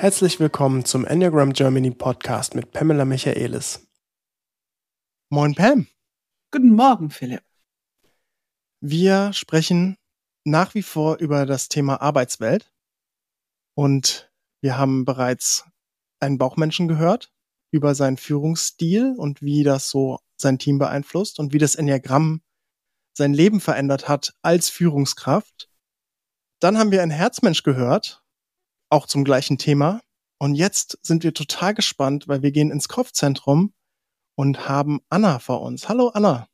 Herzlich willkommen zum Enneagram Germany Podcast mit Pamela Michaelis. Moin Pam. Guten Morgen, Philipp. Wir sprechen nach wie vor über das Thema Arbeitswelt und wir haben bereits einen Bauchmenschen gehört über seinen Führungsstil und wie das so sein Team beeinflusst und wie das Enneagramm sein Leben verändert hat als Führungskraft. Dann haben wir einen Herzmensch gehört auch zum gleichen Thema. Und jetzt sind wir total gespannt, weil wir gehen ins Kopfzentrum und haben Anna vor uns. Hallo Anna.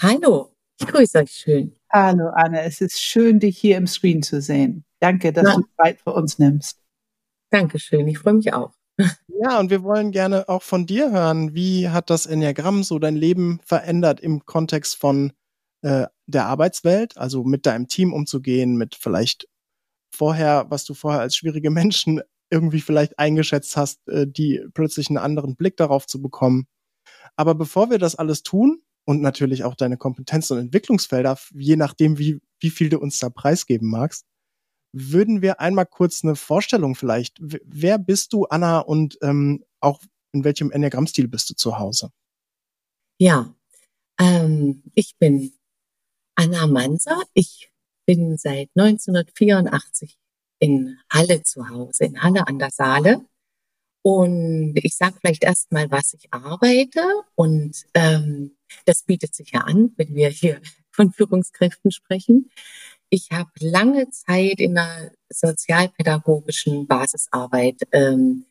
Hallo, ich grüße euch schön. Hallo Anna, es ist schön, dich hier im Screen zu sehen. Danke, dass ja. du Zeit für uns nimmst. Dankeschön, ich freue mich auch. Ja, und wir wollen gerne auch von dir hören. Wie hat das Enneagramm so dein Leben verändert im Kontext von äh, der Arbeitswelt, also mit deinem Team umzugehen, mit vielleicht vorher, was du vorher als schwierige Menschen irgendwie vielleicht eingeschätzt hast, äh, die plötzlich einen anderen Blick darauf zu bekommen. Aber bevor wir das alles tun und natürlich auch deine Kompetenzen und Entwicklungsfelder, je nachdem, wie, wie viel du uns da preisgeben magst, würden wir einmal kurz eine Vorstellung vielleicht. Wer bist du, Anna, und ähm, auch in welchem Enneagrammstil bist du zu Hause? Ja, ähm, ich bin Anna Manser. Ich bin seit 1984 in Halle zu Hause, in Halle an der Saale. Und ich sage vielleicht erstmal, was ich arbeite. Und ähm, das bietet sich ja an, wenn wir hier von Führungskräften sprechen. Ich habe lange Zeit in der sozialpädagogischen Basisarbeit ähm, äh,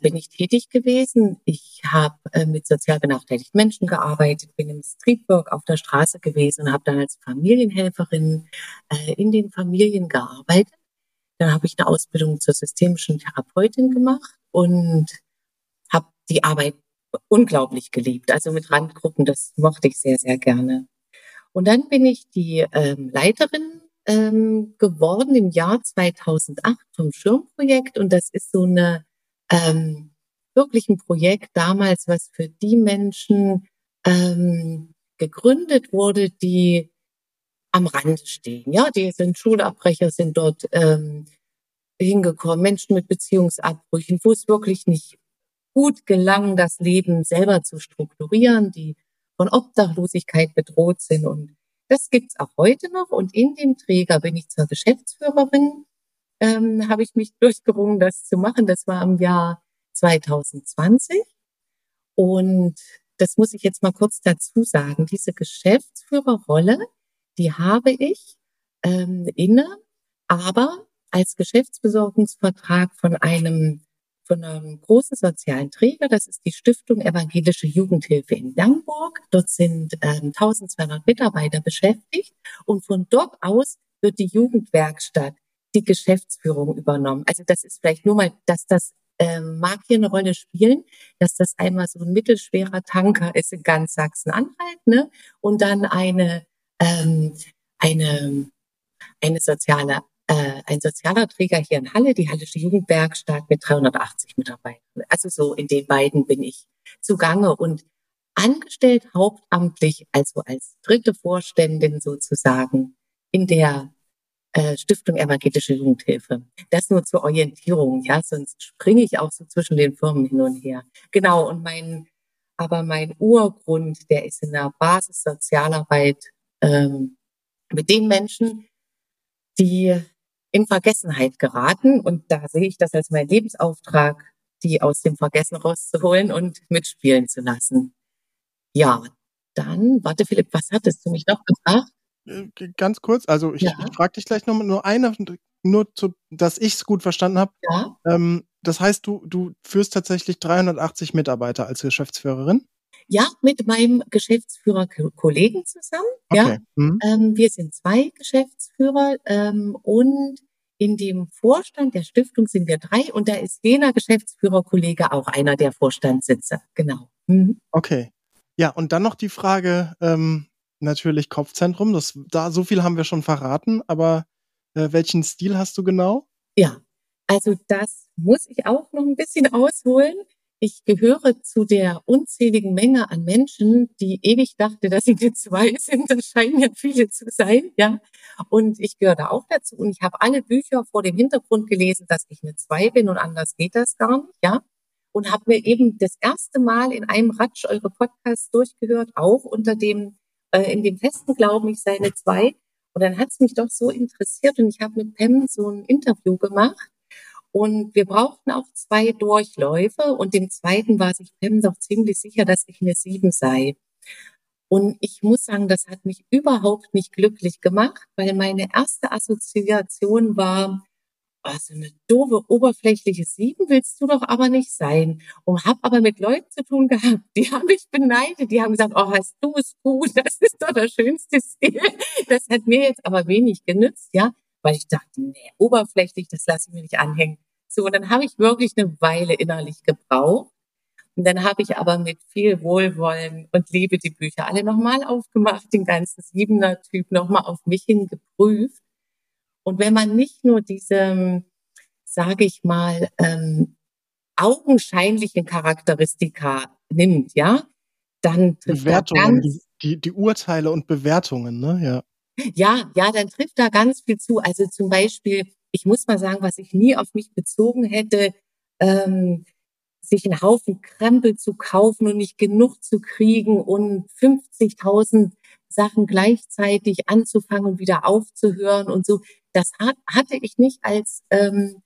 bin ich tätig gewesen. Ich habe äh, mit sozial benachteiligten Menschen gearbeitet, bin im Streetwork auf der Straße gewesen und habe dann als Familienhelferin äh, in den Familien gearbeitet. Dann habe ich eine Ausbildung zur systemischen Therapeutin gemacht und habe die Arbeit unglaublich geliebt. Also mit Randgruppen, das mochte ich sehr, sehr gerne. Und dann bin ich die ähm, Leiterin ähm, geworden im Jahr 2008 vom Schirmprojekt und das ist so eine ähm, wirklich ein Projekt damals, was für die Menschen ähm, gegründet wurde, die am Rand stehen. Ja, die sind Schulabbrecher, sind dort ähm, hingekommen, Menschen mit Beziehungsabbrüchen, wo es wirklich nicht gut gelang, das Leben selber zu strukturieren, die von Obdachlosigkeit bedroht sind. Und das gibt's auch heute noch. Und in dem Träger bin ich zur Geschäftsführerin ähm, habe ich mich durchgerungen, das zu machen. Das war im Jahr 2020. Und das muss ich jetzt mal kurz dazu sagen. Diese Geschäftsführerrolle, die habe ich ähm, inne, aber als Geschäftsbesorgungsvertrag von einem von einem großen sozialen Träger. Das ist die Stiftung Evangelische Jugendhilfe in Langburg. Dort sind ähm, 1200 Mitarbeiter beschäftigt und von dort aus wird die Jugendwerkstatt die Geschäftsführung übernommen. Also das ist vielleicht nur mal, dass das ähm, mag hier eine Rolle spielen, dass das einmal so ein mittelschwerer Tanker ist in ganz Sachsen-Anhalt, ne? Und dann eine ähm, eine eine soziale äh, ein sozialer Träger hier in Halle, die Hallische Jugendwerkstatt mit 380 Mitarbeitern. Also so in den beiden bin ich zugange und angestellt hauptamtlich, also als dritte Vorständin sozusagen in der äh, Stiftung Evangelische Jugendhilfe. Das nur zur Orientierung, ja, sonst springe ich auch so zwischen den Firmen hin und her. Genau, und mein, aber mein Urgrund, der ist in der Basissozialarbeit ähm, mit den Menschen, die in Vergessenheit geraten. Und da sehe ich das als mein Lebensauftrag, die aus dem Vergessen rauszuholen und mitspielen zu lassen. Ja, dann, warte Philipp, was hattest du mich noch gefragt? Äh, ganz kurz, also ich, ja. ich frage dich gleich noch nur eine, nur zu, dass ich es gut verstanden habe. Ja. Ähm, das heißt, du, du führst tatsächlich 380 Mitarbeiter als Geschäftsführerin? Ja, mit meinem Geschäftsführer-Kollegen zusammen. Okay. Ja. Mhm. Ähm, wir sind zwei Geschäftsführer ähm, und in dem Vorstand der Stiftung sind wir drei und da ist jener Geschäftsführerkollege auch einer der Vorstandssitze. Genau. Mhm. Okay. Ja, und dann noch die Frage, ähm, natürlich Kopfzentrum. Das, da, so viel haben wir schon verraten, aber äh, welchen Stil hast du genau? Ja, also das muss ich auch noch ein bisschen ausholen. Ich gehöre zu der unzähligen Menge an Menschen, die ewig dachte, dass sie die zwei sind. Das scheinen ja viele zu sein, ja. Und ich gehöre da auch dazu. Und ich habe alle Bücher vor dem Hintergrund gelesen, dass ich eine Zwei bin und anders geht das gar nicht, ja. Und habe mir eben das erste Mal in einem Ratsch eure Podcasts durchgehört, auch unter dem, äh, in dem festen Glauben, ich sei eine Zwei. Und dann hat es mich doch so interessiert und ich habe mit Pam so ein Interview gemacht. Und wir brauchten auch zwei Durchläufe und dem zweiten war sich Pam doch ziemlich sicher, dass ich eine Sieben sei. Und ich muss sagen, das hat mich überhaupt nicht glücklich gemacht, weil meine erste Assoziation war, oh, so eine doofe, oberflächliche Sieben willst du doch aber nicht sein. Und habe aber mit Leuten zu tun gehabt, die haben mich beneidet, die haben gesagt, oh, hast du es gut, das ist doch der schönste Stil. Das hat mir jetzt aber wenig genützt, ja, weil ich dachte, nee, oberflächlich, das lasse ich mir nicht anhängen. So, und dann habe ich wirklich eine Weile innerlich gebraucht. Und dann habe ich aber mit viel Wohlwollen und Liebe die Bücher alle nochmal aufgemacht, den ganzen Siebener-Typ nochmal auf mich hin geprüft. Und wenn man nicht nur diese, sage ich mal, ähm, augenscheinlichen Charakteristika nimmt, ja, dann trifft Bewertungen, ganz, die, die Urteile und Bewertungen, ne, ja. Ja, ja, dann trifft da ganz viel zu. Also zum Beispiel, ich muss mal sagen, was ich nie auf mich bezogen hätte, ähm, sich einen Haufen Krempel zu kaufen und nicht genug zu kriegen und 50.000 Sachen gleichzeitig anzufangen und wieder aufzuhören und so. Das hat, hatte ich nicht als, ähm,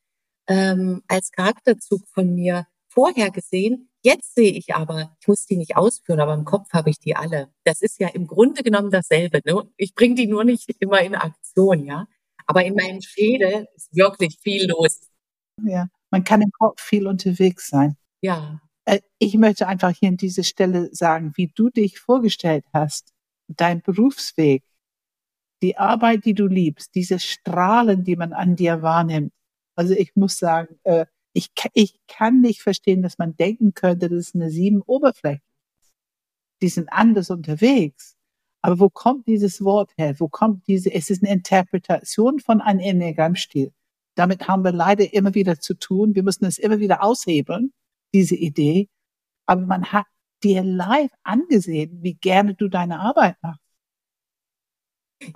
ähm, als Charakterzug von mir vorher gesehen. Jetzt sehe ich aber, ich muss die nicht ausführen, aber im Kopf habe ich die alle. Das ist ja im Grunde genommen dasselbe. Ne? Ich bringe die nur nicht immer in Aktion, ja. Aber in meinem Schädel ist wirklich viel los. Ja, man kann im Kopf viel unterwegs sein. Ja. Äh, ich möchte einfach hier an dieser Stelle sagen, wie du dich vorgestellt hast, dein Berufsweg, die Arbeit, die du liebst, diese Strahlen, die man an dir wahrnimmt. Also ich muss sagen, äh, ich, ich kann nicht verstehen, dass man denken könnte, das ist eine sieben Oberfläche. Die sind anders unterwegs. Aber wo kommt dieses Wort her? Wo kommt diese, es ist eine Interpretation von einem Enneagrammstil. Damit haben wir leider immer wieder zu tun. Wir müssen es immer wieder aushebeln diese Idee. Aber man hat dir live angesehen, wie gerne du deine Arbeit machst.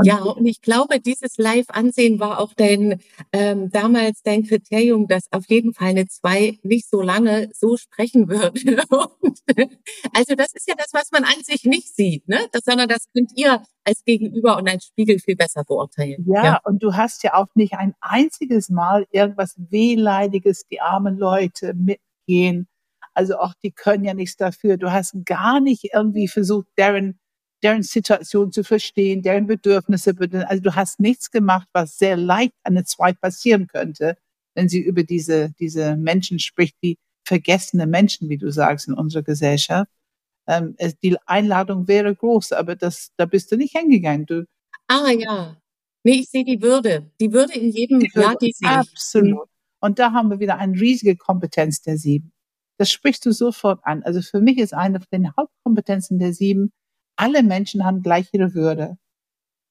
Ja, und ich glaube, dieses Live-Ansehen war auch dein ähm, damals dein Kriterium, dass auf jeden Fall eine zwei nicht so lange so sprechen würde. also das ist ja das, was man an sich nicht sieht, ne? Das, sondern das könnt ihr als Gegenüber und als Spiegel viel besser beurteilen. Ja, ja, und du hast ja auch nicht ein einziges Mal irgendwas Wehleidiges, die armen Leute mit gehen. Also auch die können ja nichts dafür. Du hast gar nicht irgendwie versucht, deren, deren Situation zu verstehen, deren Bedürfnisse. Also du hast nichts gemacht, was sehr leicht an eine Zwei passieren könnte, wenn sie über diese, diese Menschen spricht, die vergessene Menschen, wie du sagst, in unserer Gesellschaft. Ähm, es, die Einladung wäre groß, aber das, da bist du nicht hingegangen. Du, ah ja. Nee, ich sehe die Würde. Die Würde in jedem die Würde, ja, die sehe Absolut. Und da haben wir wieder eine riesige Kompetenz der Sieben. Das sprichst du sofort an. Also für mich ist eine von den Hauptkompetenzen der Sieben, alle Menschen haben gleich ihre Würde.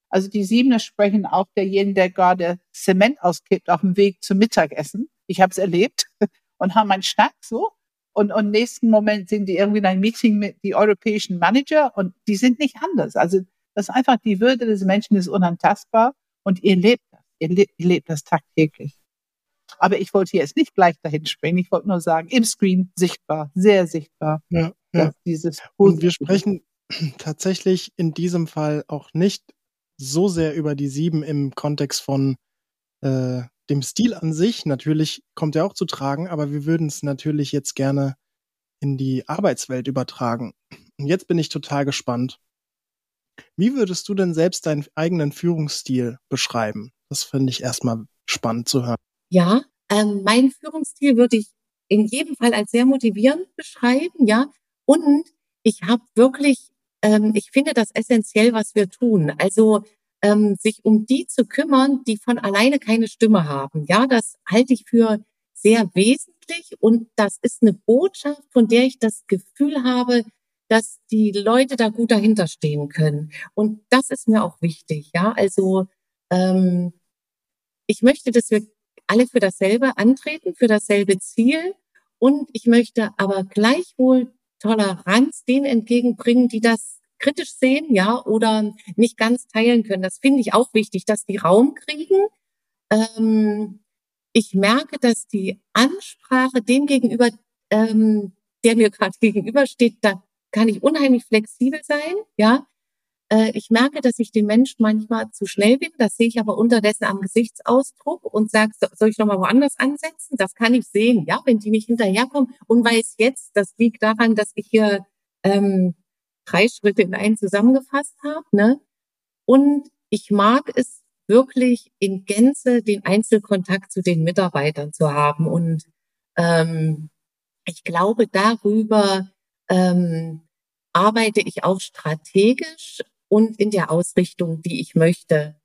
Also die Siebener sprechen auch derjenigen, der gerade Zement auskippt auf dem Weg zum Mittagessen. Ich habe es erlebt und haben einen Schnack so. Und im nächsten Moment sind die irgendwie in einem Meeting mit die europäischen Manager und die sind nicht anders. Also das ist einfach die Würde des Menschen ist unantastbar und ihr lebt das. Ihr lebt, ihr lebt das tagtäglich. Aber ich wollte jetzt nicht gleich dahin springen. Ich wollte nur sagen, im Screen sichtbar, sehr sichtbar. Ja, ja. Dieses Und wir sprechen tatsächlich in diesem Fall auch nicht so sehr über die sieben im Kontext von äh, dem Stil an sich. Natürlich kommt er auch zu tragen, aber wir würden es natürlich jetzt gerne in die Arbeitswelt übertragen. Und jetzt bin ich total gespannt. Wie würdest du denn selbst deinen eigenen Führungsstil beschreiben? Das finde ich erstmal spannend zu hören. Ja, ähm, mein Führungsstil würde ich in jedem Fall als sehr motivierend beschreiben, ja. Und ich habe wirklich, ähm, ich finde das essentiell, was wir tun. Also ähm, sich um die zu kümmern, die von alleine keine Stimme haben. Ja, das halte ich für sehr wesentlich und das ist eine Botschaft, von der ich das Gefühl habe, dass die Leute da gut dahinter stehen können. Und das ist mir auch wichtig. Ja, also ähm, ich möchte, dass wir alle für dasselbe antreten, für dasselbe Ziel. Und ich möchte aber gleichwohl Toleranz denen entgegenbringen, die das kritisch sehen, ja, oder nicht ganz teilen können. Das finde ich auch wichtig, dass die Raum kriegen. Ähm, ich merke, dass die Ansprache dem gegenüber, ähm, der mir gerade gegenübersteht, da kann ich unheimlich flexibel sein, ja. Äh, ich merke, dass ich den Menschen manchmal zu schnell bin. Das sehe ich aber unterdessen am Gesichtsausdruck und sage, soll ich noch mal woanders ansetzen? Das kann ich sehen, ja, wenn die nicht hinterherkommen und weiß jetzt, das liegt daran, dass ich hier ähm, drei Schritte in einen zusammengefasst habe. Ne? Und ich mag es wirklich in Gänze den Einzelkontakt zu den Mitarbeitern zu haben. Und ähm, ich glaube, darüber ähm, arbeite ich auch strategisch und in der Ausrichtung, die ich möchte.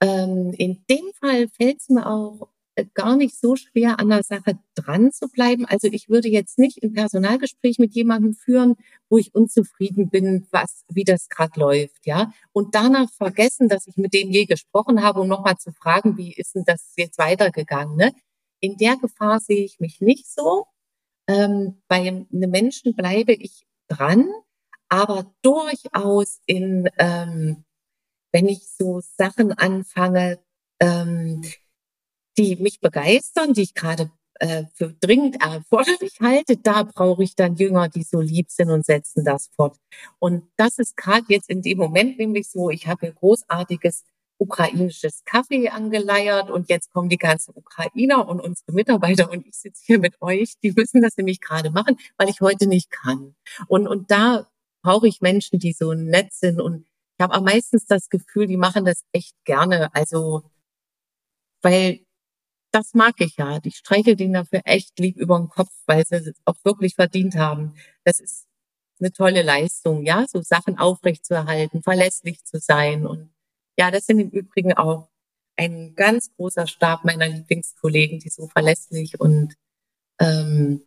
Ähm, in dem Fall fällt es mir auch gar nicht so schwer, an der Sache dran zu bleiben. Also ich würde jetzt nicht ein Personalgespräch mit jemandem führen, wo ich unzufrieden bin, was, wie das gerade läuft, ja. Und danach vergessen, dass ich mit dem je gesprochen habe, um nochmal zu fragen, wie ist denn das jetzt weitergegangen, ne? In der Gefahr sehe ich mich nicht so. Ähm, bei einem Menschen bleibe ich dran, aber durchaus in, ähm, wenn ich so Sachen anfange, ähm, die mich begeistern, die ich gerade äh, für dringend erforderlich halte, da brauche ich dann Jünger, die so lieb sind und setzen das fort. Und das ist gerade jetzt in dem Moment nämlich so, ich habe ein großartiges ukrainisches Kaffee angeleiert und jetzt kommen die ganzen Ukrainer und unsere Mitarbeiter und ich sitze hier mit euch, die müssen das nämlich gerade machen, weil ich heute nicht kann. Und, und da brauche ich Menschen, die so nett sind und ich habe am meistens das Gefühl, die machen das echt gerne. Also, weil das mag ich ja. Ich streiche denen dafür echt lieb über den Kopf, weil sie es auch wirklich verdient haben. Das ist eine tolle Leistung, ja, so Sachen aufrechtzuerhalten, verlässlich zu sein. Und ja, das sind im Übrigen auch ein ganz großer Stab meiner Lieblingskollegen, die so verlässlich und ähm,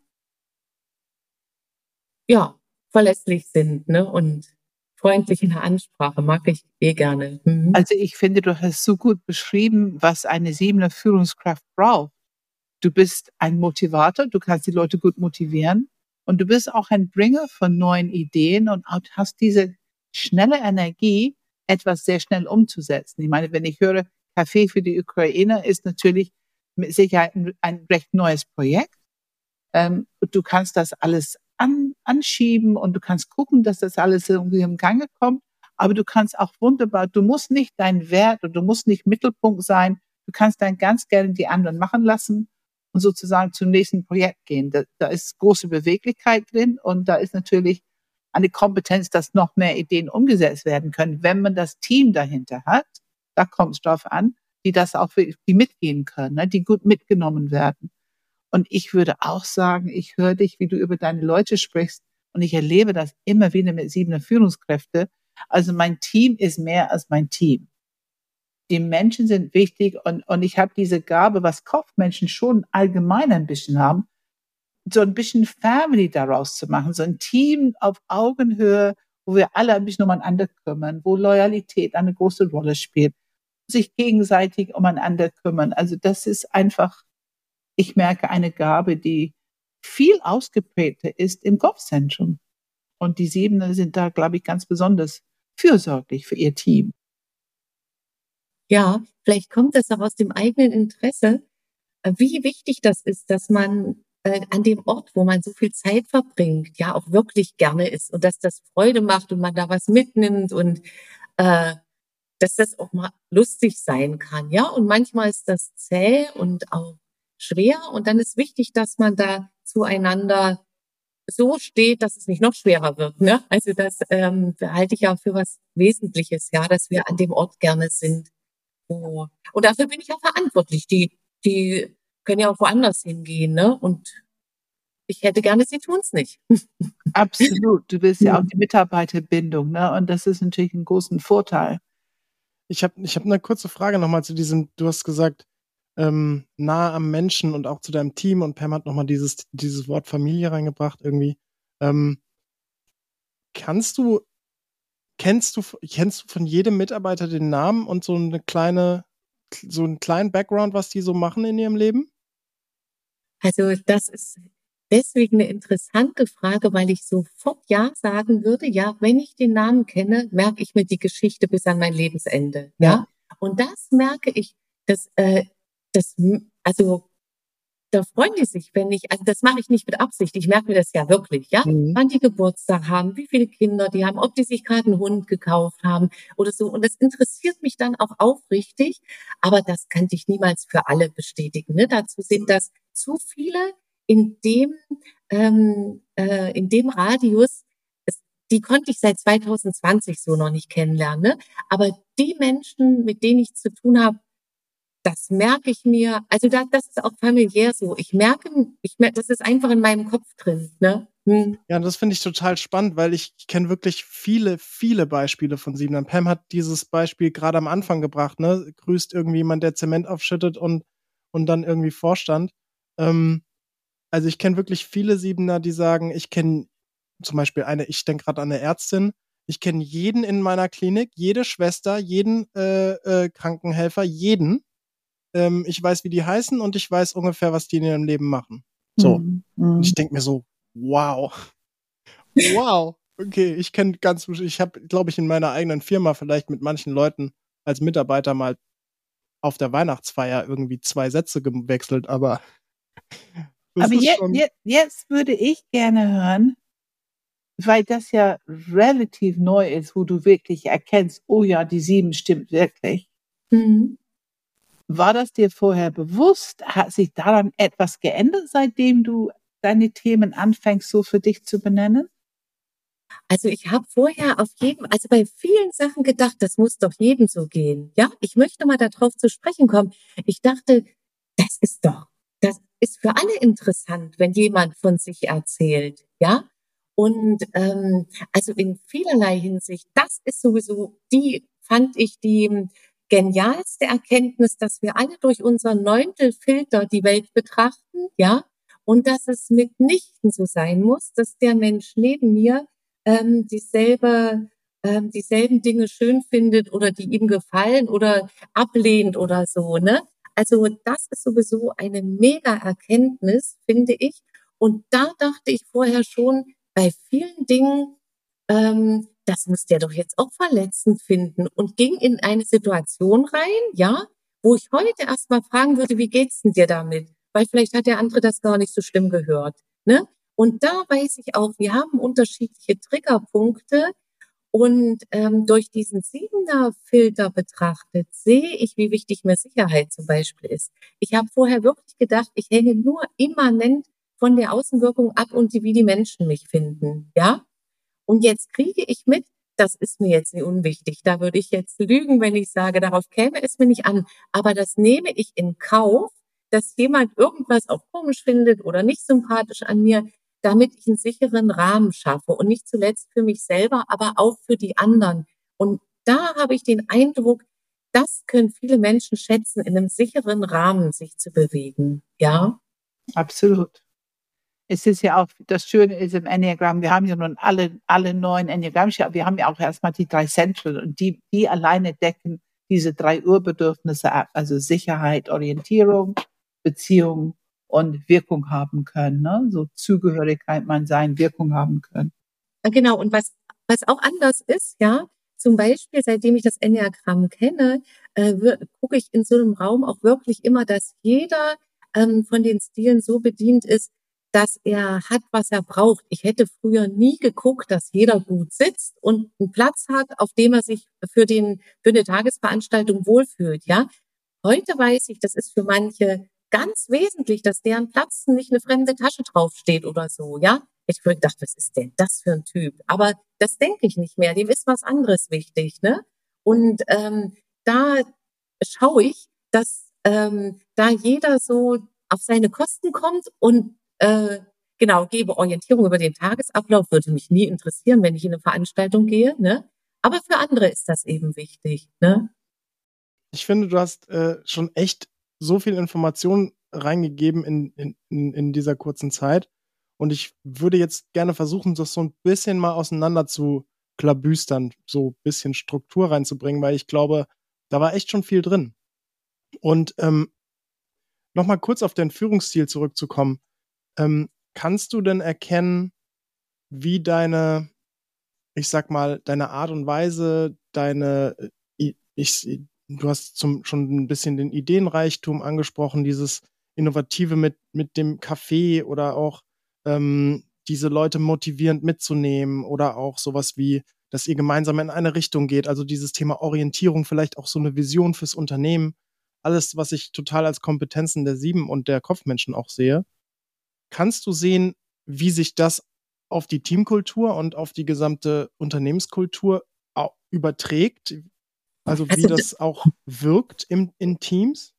ja, verlässlich sind, ne? Und freundlich Ansprache, mag ich eh gerne. Mhm. Also ich finde, du hast so gut beschrieben, was eine siebener Führungskraft braucht. Du bist ein Motivator, du kannst die Leute gut motivieren und du bist auch ein Bringer von neuen Ideen und hast diese schnelle Energie, etwas sehr schnell umzusetzen. Ich meine, wenn ich höre, Kaffee für die Ukraine ist natürlich mit Sicherheit ein, ein recht neues Projekt. Ähm, du kannst das alles an, anschieben und du kannst gucken, dass das alles irgendwie im Gange kommt. Aber du kannst auch wunderbar, du musst nicht dein Wert und du musst nicht Mittelpunkt sein. Du kannst dann ganz gerne die anderen machen lassen und sozusagen zum nächsten Projekt gehen. Da, da ist große Beweglichkeit drin und da ist natürlich eine Kompetenz, dass noch mehr Ideen umgesetzt werden können, wenn man das Team dahinter hat. Da kommt es drauf an, die das auch für, die mitgehen können, ne, die gut mitgenommen werden. Und ich würde auch sagen, ich höre dich, wie du über deine Leute sprichst. Und ich erlebe das immer wieder mit siebener Führungskräfte. Also mein Team ist mehr als mein Team. Die Menschen sind wichtig und, und ich habe diese Gabe, was Kopfmenschen schon allgemein ein bisschen haben, so ein bisschen Family daraus zu machen, so ein Team auf Augenhöhe, wo wir alle ein bisschen umeinander kümmern, wo Loyalität eine große Rolle spielt, sich gegenseitig umeinander kümmern. Also das ist einfach ich merke eine Gabe, die viel ausgeprägter ist im Kopfzentrum. Und die Siebener sind da, glaube ich, ganz besonders fürsorglich für ihr Team. Ja, vielleicht kommt das auch aus dem eigenen Interesse, äh, wie wichtig das ist, dass man äh, an dem Ort, wo man so viel Zeit verbringt, ja auch wirklich gerne ist und dass das Freude macht und man da was mitnimmt und äh, dass das auch mal lustig sein kann, ja. Und manchmal ist das zäh und auch schwer und dann ist wichtig, dass man da zueinander so steht, dass es nicht noch schwerer wird. Ne? Also das ähm, halte ich ja für was Wesentliches, ja, dass wir an dem Ort gerne sind. Oh. Und dafür bin ich auch verantwortlich. Die, die können ja auch woanders hingehen, ne? Und ich hätte gerne, sie tun es nicht. Absolut. Du willst ja auch die Mitarbeiterbindung, ne? Und das ist natürlich ein großen Vorteil. Ich habe ich hab eine kurze Frage nochmal zu diesem, du hast gesagt, ähm, nah am Menschen und auch zu deinem Team und Pam hat nochmal dieses, dieses Wort Familie reingebracht irgendwie. Ähm, kannst du, kennst du, kennst du von jedem Mitarbeiter den Namen und so eine kleine, so einen kleinen Background, was die so machen in ihrem Leben? Also das ist deswegen eine interessante Frage, weil ich sofort Ja sagen würde. Ja, wenn ich den Namen kenne, merke ich mir die Geschichte bis an mein Lebensende. Ja. ja? Und das merke ich, dass, äh, das, also da freuen die sich, wenn ich, also das mache ich nicht mit Absicht, ich merke mir das ja wirklich, ja, mhm. wann die Geburtstag haben, wie viele Kinder die haben, ob die sich gerade einen Hund gekauft haben oder so. Und das interessiert mich dann auch aufrichtig, aber das kann ich niemals für alle bestätigen. Ne? Dazu sind das zu viele in dem, ähm, äh, in dem Radius, die konnte ich seit 2020 so noch nicht kennenlernen. Ne? Aber die Menschen, mit denen ich zu tun habe, das merke ich mir, also da, das ist auch familiär so. Ich merke, ich merke, das ist einfach in meinem Kopf drin. Ne? Hm. Ja, das finde ich total spannend, weil ich, ich kenne wirklich viele, viele Beispiele von Siebenern. Pam hat dieses Beispiel gerade am Anfang gebracht, ne? Grüßt irgendwie jemand, der Zement aufschüttet und, und dann irgendwie Vorstand. Ähm, also ich kenne wirklich viele Siebener, die sagen, ich kenne zum Beispiel eine, ich denke gerade an eine Ärztin, ich kenne jeden in meiner Klinik, jede Schwester, jeden äh, äh, Krankenhelfer, jeden ähm, ich weiß, wie die heißen und ich weiß ungefähr, was die in ihrem Leben machen. So. Mhm. Und ich denke mir so, wow. wow. Okay, ich kenne ganz, ich habe, glaube ich, in meiner eigenen Firma vielleicht mit manchen Leuten als Mitarbeiter mal auf der Weihnachtsfeier irgendwie zwei Sätze gewechselt, aber. aber jetzt, jetzt, jetzt würde ich gerne hören, weil das ja relativ neu ist, wo du wirklich erkennst, oh ja, die sieben stimmt wirklich. Mhm. War das dir vorher bewusst? Hat sich daran etwas geändert, seitdem du deine Themen anfängst, so für dich zu benennen? Also ich habe vorher auf jedem, also bei vielen Sachen gedacht, das muss doch jedem so gehen. Ja, ich möchte mal darauf zu sprechen kommen. Ich dachte, das ist doch, das ist für alle interessant, wenn jemand von sich erzählt. Ja, und ähm, also in vielerlei Hinsicht, das ist sowieso die, fand ich die genialste Erkenntnis, dass wir alle durch unseren Neuntelfilter die Welt betrachten, ja, und dass es mitnichten so sein muss, dass der Mensch neben mir ähm, dieselbe ähm, dieselben Dinge schön findet oder die ihm gefallen oder ablehnt oder so, ne? Also das ist sowieso eine mega Erkenntnis, finde ich. Und da dachte ich vorher schon bei vielen Dingen, ähm, das muss der doch jetzt auch verletzend finden und ging in eine Situation rein, ja, wo ich heute erstmal fragen würde, wie geht's denn dir damit? Weil vielleicht hat der andere das gar nicht so schlimm gehört, ne? Und da weiß ich auch, wir haben unterschiedliche Triggerpunkte und ähm, durch diesen siebener Filter betrachtet sehe ich, wie wichtig mir Sicherheit zum Beispiel ist. Ich habe vorher wirklich gedacht, ich hänge nur immanent von der Außenwirkung ab und wie die Menschen mich finden, ja. Und jetzt kriege ich mit, das ist mir jetzt nicht unwichtig. Da würde ich jetzt lügen, wenn ich sage, darauf käme es mir nicht an. Aber das nehme ich in Kauf, dass jemand irgendwas auch komisch findet oder nicht sympathisch an mir, damit ich einen sicheren Rahmen schaffe und nicht zuletzt für mich selber, aber auch für die anderen. Und da habe ich den Eindruck, das können viele Menschen schätzen, in einem sicheren Rahmen sich zu bewegen. Ja? Absolut es ist ja auch, das Schöne ist im Enneagramm, wir haben ja nun alle, alle neun Enneagrammen, wir haben ja auch erstmal die drei Zentren und die, die alleine decken diese drei Urbedürfnisse ab, also Sicherheit, Orientierung, Beziehung und Wirkung haben können, ne? so Zugehörigkeit, man sein, Wirkung haben können. Genau, und was, was auch anders ist, ja, zum Beispiel, seitdem ich das Enneagramm kenne, äh, gucke ich in so einem Raum auch wirklich immer, dass jeder ähm, von den Stilen so bedient ist, dass er hat, was er braucht. Ich hätte früher nie geguckt, dass jeder gut sitzt und einen Platz hat, auf dem er sich für den, für eine Tagesveranstaltung wohlfühlt, ja. Heute weiß ich, das ist für manche ganz wesentlich, dass deren Platz nicht eine fremde Tasche draufsteht oder so, ja. Ich habe gedacht, was ist denn das für ein Typ? Aber das denke ich nicht mehr. Dem ist was anderes wichtig, ne? Und ähm, da schaue ich, dass ähm, da jeder so auf seine Kosten kommt und äh, genau, gebe Orientierung über den Tagesablauf, würde mich nie interessieren, wenn ich in eine Veranstaltung gehe. Ne? Aber für andere ist das eben wichtig. Ne? Ich finde, du hast äh, schon echt so viel Information reingegeben in, in, in, dieser kurzen Zeit. Und ich würde jetzt gerne versuchen, das so ein bisschen mal auseinander zu klabüstern, so ein bisschen Struktur reinzubringen, weil ich glaube, da war echt schon viel drin. Und ähm, nochmal kurz auf dein Führungsstil zurückzukommen. Ähm, kannst du denn erkennen, wie deine, ich sag mal, deine Art und Weise, deine, äh, ich, du hast zum, schon ein bisschen den Ideenreichtum angesprochen, dieses Innovative mit, mit dem Kaffee oder auch ähm, diese Leute motivierend mitzunehmen oder auch sowas wie, dass ihr gemeinsam in eine Richtung geht. Also dieses Thema Orientierung, vielleicht auch so eine Vision fürs Unternehmen. Alles, was ich total als Kompetenzen der Sieben und der Kopfmenschen auch sehe. Kannst du sehen, wie sich das auf die Teamkultur und auf die gesamte Unternehmenskultur überträgt? Also wie also, das auch wirkt im, in Teams?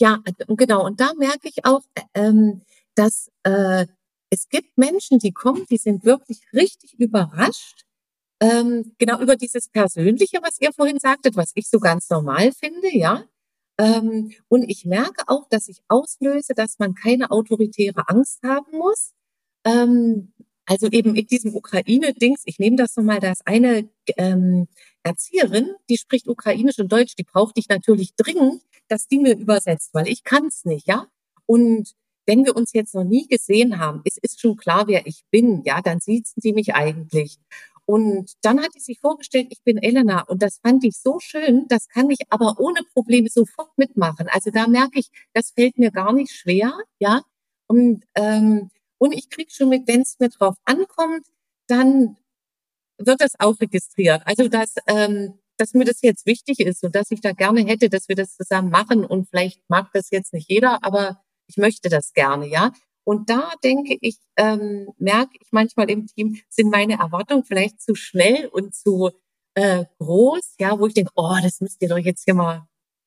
Ja, genau. Und da merke ich auch, ähm, dass äh, es gibt Menschen, die kommen, die sind wirklich richtig überrascht, ähm, genau über dieses Persönliche, was ihr vorhin sagtet, was ich so ganz normal finde, ja. Ähm, und ich merke auch, dass ich auslöse, dass man keine autoritäre Angst haben muss. Ähm, also eben in diesem Ukraine-Dings, ich nehme das nochmal, da ist eine ähm, Erzieherin, die spricht Ukrainisch und Deutsch, die brauchte ich natürlich dringend, dass die mir übersetzt, weil ich kann es nicht, ja. Und wenn wir uns jetzt noch nie gesehen haben, es ist schon klar, wer ich bin, ja, dann sieht sie mich eigentlich. Und dann hat sie sich vorgestellt, ich bin Elena und das fand ich so schön, das kann ich aber ohne Probleme sofort mitmachen. Also da merke ich, das fällt mir gar nicht schwer, ja. Und, ähm, und ich krieg schon mit, wenn es mir drauf ankommt, dann wird das auch registriert. Also dass, ähm, dass mir das jetzt wichtig ist und dass ich da gerne hätte, dass wir das zusammen machen. Und vielleicht mag das jetzt nicht jeder, aber ich möchte das gerne, ja. Und da denke ich, ähm, merke ich manchmal im Team, sind meine Erwartungen vielleicht zu schnell und zu äh, groß, ja, wo ich denke, oh, das müsst ihr doch jetzt hier mal,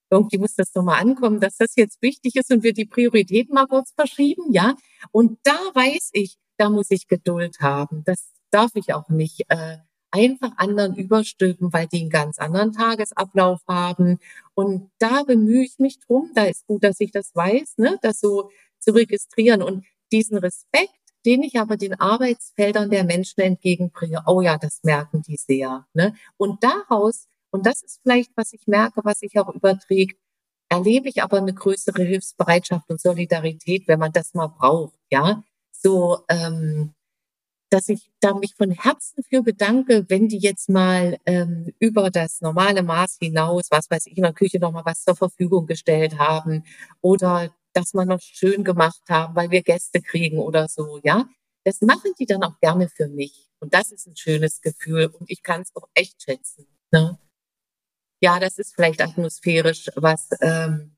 irgendwie muss das doch mal ankommen, dass das jetzt wichtig ist und wir die Prioritäten mal kurz verschieben, ja. Und da weiß ich, da muss ich Geduld haben. Das darf ich auch nicht äh, einfach anderen überstülpen, weil die einen ganz anderen Tagesablauf haben. Und da bemühe ich mich drum. Da ist gut, dass ich das weiß, ne, das so zu registrieren und diesen Respekt, den ich aber den Arbeitsfeldern der Menschen entgegenbringe. Oh ja, das merken die sehr. Ne? Und daraus, und das ist vielleicht, was ich merke, was sich auch überträgt, erlebe ich aber eine größere Hilfsbereitschaft und Solidarität, wenn man das mal braucht. Ja, so ähm, dass ich da mich von Herzen für bedanke, wenn die jetzt mal ähm, über das normale Maß hinaus, was weiß ich, in der Küche noch mal was zur Verfügung gestellt haben oder dass man noch schön gemacht haben, weil wir Gäste kriegen oder so, ja. Das machen die dann auch gerne für mich. Und das ist ein schönes Gefühl und ich kann es auch echt schätzen. Ne? Ja, das ist vielleicht atmosphärisch was, ähm,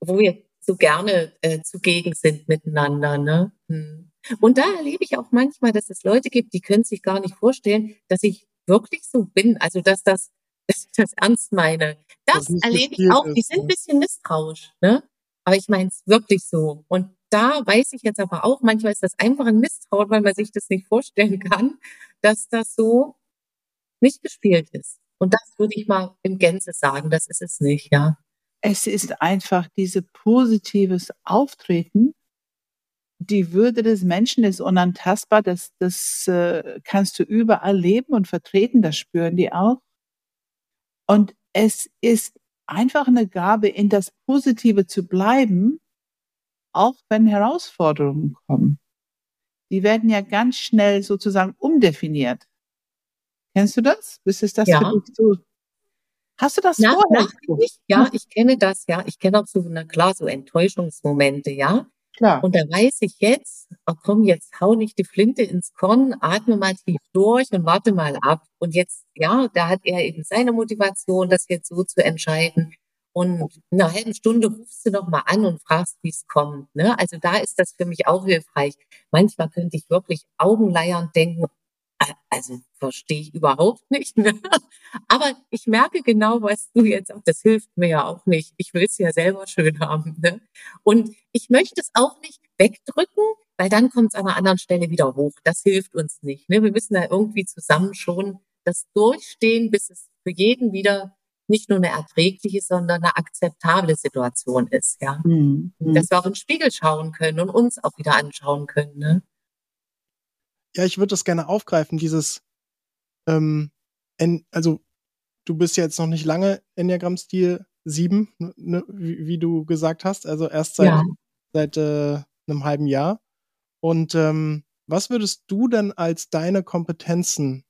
wo wir so gerne äh, zugegen sind miteinander. Ne? Hm. Und da erlebe ich auch manchmal, dass es Leute gibt, die können sich gar nicht vorstellen, dass ich wirklich so bin. Also dass das, dass ich das ernst meine. Das, das erlebe ich auch. Ist, die sind ein bisschen misstrauisch, ne? Aber ich meine es wirklich so. Und da weiß ich jetzt aber auch, manchmal ist das einfach ein Misstrauen, weil man sich das nicht vorstellen kann, dass das so nicht gespielt ist. Und das würde ich mal im Gänze sagen, das ist es nicht, ja. Es ist einfach diese positives Auftreten die Würde des Menschen ist unantastbar, das, das äh, kannst du überall leben und vertreten, das spüren die auch. Und es ist einfach eine Gabe, in das Positive zu bleiben, auch wenn Herausforderungen kommen. Die werden ja ganz schnell sozusagen umdefiniert. Kennst du das? Bis ist das ja. für dich so? Hast du das nach, vorher? Ja, ich kenne das, ja. Ich kenne auch so, na klar, so Enttäuschungsmomente, ja. Klar. Und da weiß ich jetzt, oh komm, jetzt hau nicht die Flinte ins Korn, atme mal tief durch und warte mal ab. Und jetzt, ja, da hat er eben seine Motivation, das jetzt so zu entscheiden. Und in einer halben Stunde rufst du noch mal an und fragst, wie es kommt. Ne? Also da ist das für mich auch hilfreich. Manchmal könnte ich wirklich augenleiernd denken, also verstehe ich überhaupt nicht. Ne? Aber ich merke genau, was du jetzt auch, das hilft mir ja auch nicht. Ich will es ja selber schön haben. Ne? Und ich möchte es auch nicht wegdrücken, weil dann kommt es an einer anderen Stelle wieder hoch. Das hilft uns nicht. Ne? Wir müssen da irgendwie zusammen schon das durchstehen, bis es für jeden wieder nicht nur eine erträgliche, sondern eine akzeptable Situation ist. Ja, mhm. dass wir auch in den Spiegel schauen können und uns auch wieder anschauen können. Ne? Ja, ich würde das gerne aufgreifen, dieses, ähm, en, also du bist ja jetzt noch nicht lange Enneagramm-Stil 7, ne, wie, wie, du gesagt hast, also erst seit, ja. seit äh, einem halben Jahr. Und ähm, was würdest du denn als deine Kompetenzen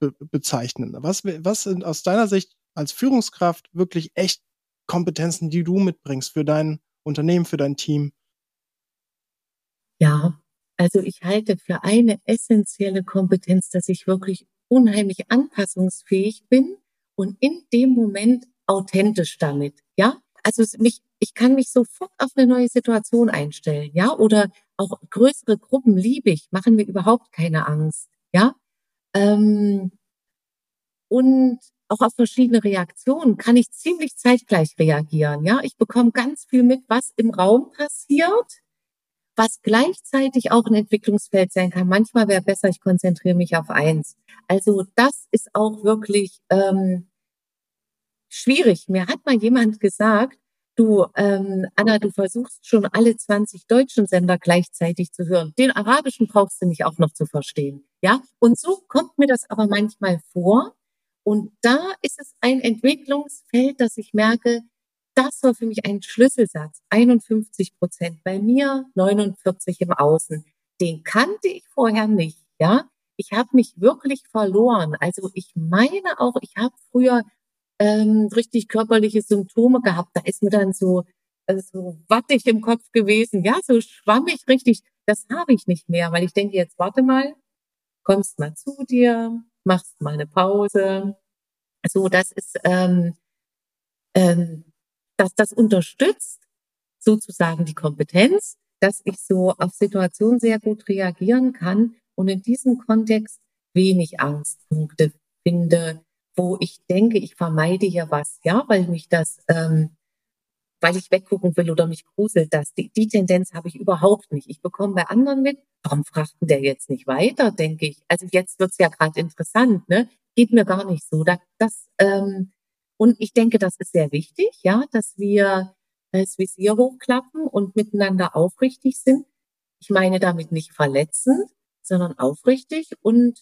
be bezeichnen? Was, was sind aus deiner Sicht als Führungskraft wirklich echt Kompetenzen, die du mitbringst für dein Unternehmen, für dein Team? Ja, also ich halte für eine essentielle Kompetenz, dass ich wirklich unheimlich anpassungsfähig bin und in dem Moment authentisch damit. Ja, also mich, ich kann mich sofort auf eine neue Situation einstellen. Ja, oder auch größere Gruppen liebe ich, machen mir überhaupt keine Angst. Ja, ähm, und auch auf verschiedene Reaktionen kann ich ziemlich zeitgleich reagieren. Ja, ich bekomme ganz viel mit, was im Raum passiert was gleichzeitig auch ein Entwicklungsfeld sein kann. Manchmal wäre besser, ich konzentriere mich auf eins. Also das ist auch wirklich ähm, schwierig. Mir hat mal jemand gesagt, du, ähm, Anna, du versuchst schon alle 20 deutschen Sender gleichzeitig zu hören. Den arabischen brauchst du nicht auch noch zu verstehen. Ja, und so kommt mir das aber manchmal vor. Und da ist es ein Entwicklungsfeld, dass ich merke, das war für mich ein Schlüsselsatz. 51 Prozent bei mir, 49 im Außen. Den kannte ich vorher nicht, ja. Ich habe mich wirklich verloren. Also ich meine auch, ich habe früher ähm, richtig körperliche Symptome gehabt. Da ist mir dann so, also so wattig im Kopf gewesen, ja, so schwammig richtig. Das habe ich nicht mehr, weil ich denke, jetzt warte mal, kommst mal zu dir, machst mal eine Pause. So, das ist ähm, ähm, dass das unterstützt sozusagen die Kompetenz, dass ich so auf Situationen sehr gut reagieren kann und in diesem Kontext wenig Angstpunkte finde, wo ich denke, ich vermeide hier was, ja, weil mich das, ähm, weil ich weggucken will oder mich gruselt das. Die, die Tendenz habe ich überhaupt nicht. Ich bekomme bei anderen mit, warum fragt denn der jetzt nicht weiter, denke ich. Also jetzt wird's ja gerade interessant, ne? Geht mir gar nicht so. Da, das ähm, und ich denke, das ist sehr wichtig, ja, dass wir das Visier hochklappen und miteinander aufrichtig sind. Ich meine damit nicht verletzend, sondern aufrichtig und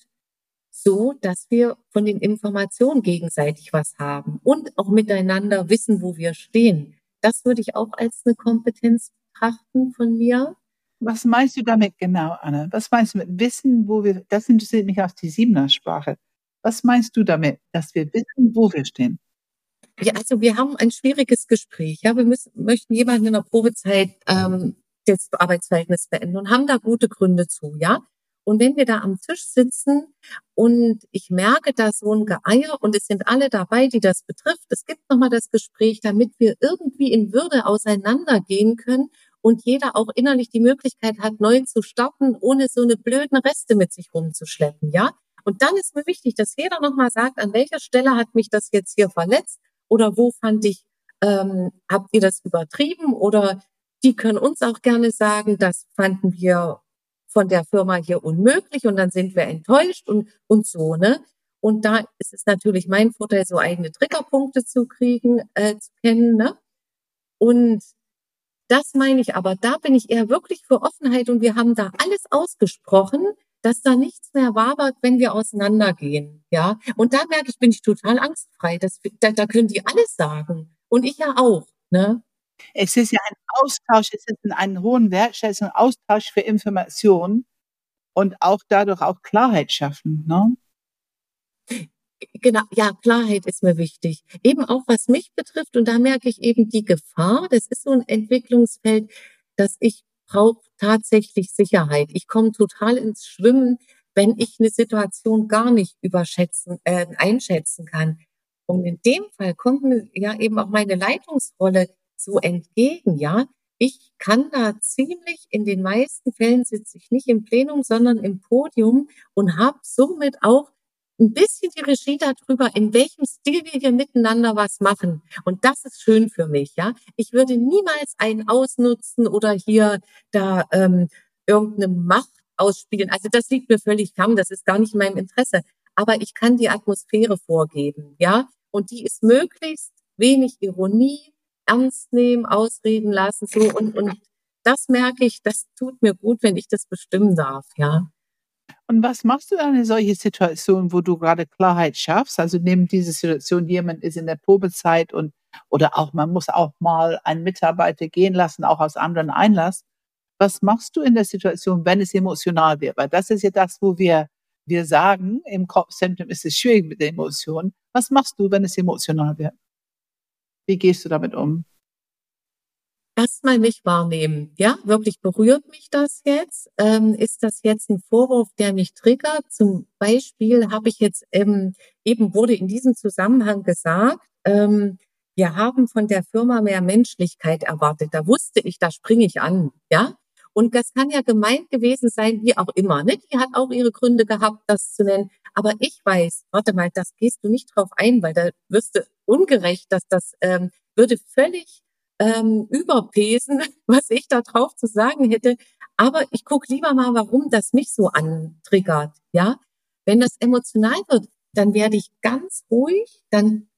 so, dass wir von den Informationen gegenseitig was haben und auch miteinander wissen, wo wir stehen. Das würde ich auch als eine Kompetenz betrachten von mir. Was meinst du damit genau, Anna? Was meinst du mit Wissen, wo wir, das interessiert mich aus die Siebener Sprache. Was meinst du damit, dass wir wissen, wo wir stehen? Ja, also wir haben ein schwieriges Gespräch. Ja, wir müssen, möchten jemanden in der Probezeit ähm, das Arbeitsverhältnis beenden und haben da gute Gründe zu, ja. Und wenn wir da am Tisch sitzen und ich merke da so ein Geeier und es sind alle dabei, die das betrifft, es gibt nochmal das Gespräch, damit wir irgendwie in Würde auseinandergehen können und jeder auch innerlich die Möglichkeit hat, neu zu starten, ohne so eine blöden Reste mit sich rumzuschleppen, ja. Und dann ist mir wichtig, dass jeder nochmal sagt, an welcher Stelle hat mich das jetzt hier verletzt oder wo fand ich, ähm, habt ihr das übertrieben? Oder die können uns auch gerne sagen, das fanden wir von der Firma hier unmöglich und dann sind wir enttäuscht und, und so, ne? Und da ist es natürlich mein Vorteil, so eigene Triggerpunkte zu kriegen, äh, zu kennen, ne? Und das meine ich aber, da bin ich eher wirklich für Offenheit und wir haben da alles ausgesprochen, dass da nichts mehr wabert, wenn wir auseinandergehen. Ja, und da merke ich, bin ich total angstfrei. Das, da, da können die alles sagen. Und ich ja auch. Ne? Es ist ja ein Austausch, es ist ein hohen Wertschätzung, Austausch für Informationen und auch dadurch auch Klarheit schaffen. Ne? Genau, ja, Klarheit ist mir wichtig. Eben auch was mich betrifft. Und da merke ich eben die Gefahr. Das ist so ein Entwicklungsfeld, dass ich brauche tatsächlich Sicherheit. Ich komme total ins Schwimmen, wenn ich eine Situation gar nicht überschätzen, äh, einschätzen kann. Und in dem Fall kommt mir ja eben auch meine Leitungsrolle so entgegen, ja. Ich kann da ziemlich, in den meisten Fällen sitze ich nicht im Plenum, sondern im Podium und habe somit auch ein bisschen die Regie darüber, in welchem Stil wir hier miteinander was machen. Und das ist schön für mich, ja. Ich würde niemals einen ausnutzen oder hier da ähm, irgendeine Macht ausspielen. Also das liegt mir völlig fern, das ist gar nicht in meinem Interesse. Aber ich kann die Atmosphäre vorgeben, ja. Und die ist möglichst wenig Ironie, ernst nehmen, ausreden lassen, so und, und das merke ich, das tut mir gut, wenn ich das bestimmen darf, ja. Und was machst du in einer solchen Situation, wo du gerade Klarheit schaffst? Also neben dieser Situation, jemand ist in der Probezeit und oder auch man muss auch mal einen Mitarbeiter gehen lassen, auch aus anderen Einlass. Was machst du in der Situation, wenn es emotional wird? Weil das ist ja das, wo wir, wir sagen, im Kopfzentrum ist es schwierig mit den Emotionen. Was machst du, wenn es emotional wird? Wie gehst du damit um? Erstmal nicht wahrnehmen. Ja, wirklich berührt mich das jetzt? Ähm, ist das jetzt ein Vorwurf, der mich triggert? Zum Beispiel habe ich jetzt ähm, eben wurde in diesem Zusammenhang gesagt, ähm, wir haben von der Firma mehr Menschlichkeit erwartet. Da wusste ich, da springe ich an. Ja, und das kann ja gemeint gewesen sein, wie auch immer. Ne? Die hat auch ihre Gründe gehabt, das zu nennen. Aber ich weiß, warte mal, das gehst du nicht drauf ein, weil da wirst du ungerecht, dass das ähm, würde völlig ähm, überpesen, was ich da drauf zu sagen hätte. Aber ich gucke lieber mal, warum das mich so antriggert. Ja, wenn das emotional wird, dann werde ich ganz ruhig, dann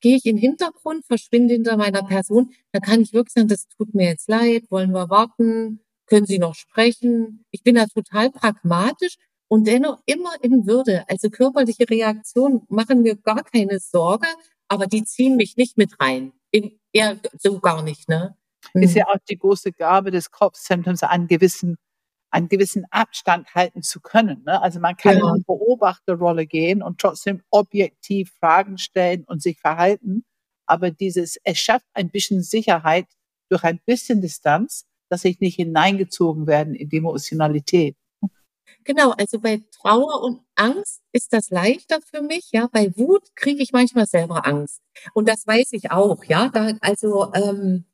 gehe ich in den Hintergrund, verschwinde hinter meiner Person. Da kann ich wirklich sagen, das tut mir jetzt leid, wollen wir warten, können Sie noch sprechen? Ich bin da total pragmatisch und dennoch immer in Würde. Also körperliche Reaktionen machen mir gar keine Sorge, aber die ziehen mich nicht mit rein. In, eher so gar nicht, ne? Ist ja mhm. auch die große Gabe des Kopfzentrums, einen gewissen, einen gewissen Abstand halten zu können. Ne? Also man kann ja. in eine Beobachterrolle gehen und trotzdem objektiv Fragen stellen und sich verhalten. Aber dieses, es schafft ein bisschen Sicherheit durch ein bisschen Distanz, dass ich nicht hineingezogen werden in die Emotionalität. Genau, also bei Trauer und Angst ist das leichter für mich. Ja, bei Wut kriege ich manchmal selber Angst und das weiß ich auch. Ja, da also ähm,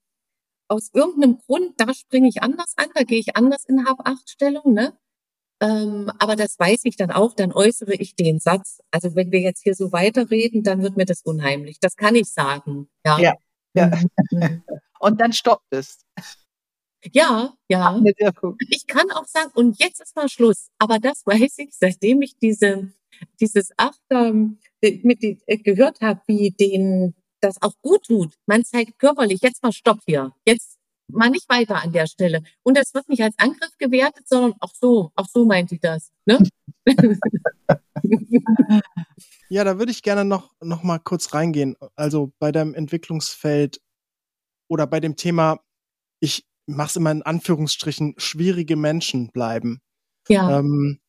aus irgendeinem Grund da springe ich anders an, da gehe ich anders in Hab-Acht-Stellung. Ne? Ähm, aber das weiß ich dann auch. Dann äußere ich den Satz. Also wenn wir jetzt hier so weiterreden, dann wird mir das unheimlich. Das kann ich sagen. Ja. ja, ja. Mhm. und dann stoppt es. Ja, ja. Ich kann auch sagen, und jetzt ist mal Schluss. Aber das weiß ich, seitdem ich diese, dieses Achter mit die, äh, gehört habe, wie den das auch gut tut. Man zeigt körperlich, jetzt mal Stopp hier. Jetzt mal nicht weiter an der Stelle. Und das wird nicht als Angriff gewertet, sondern auch so, auch so meint ich das. Ne? ja, da würde ich gerne noch, noch mal kurz reingehen. Also bei deinem Entwicklungsfeld oder bei dem Thema, ich mach's immer in Anführungsstrichen, schwierige Menschen bleiben. Ja. Ähm,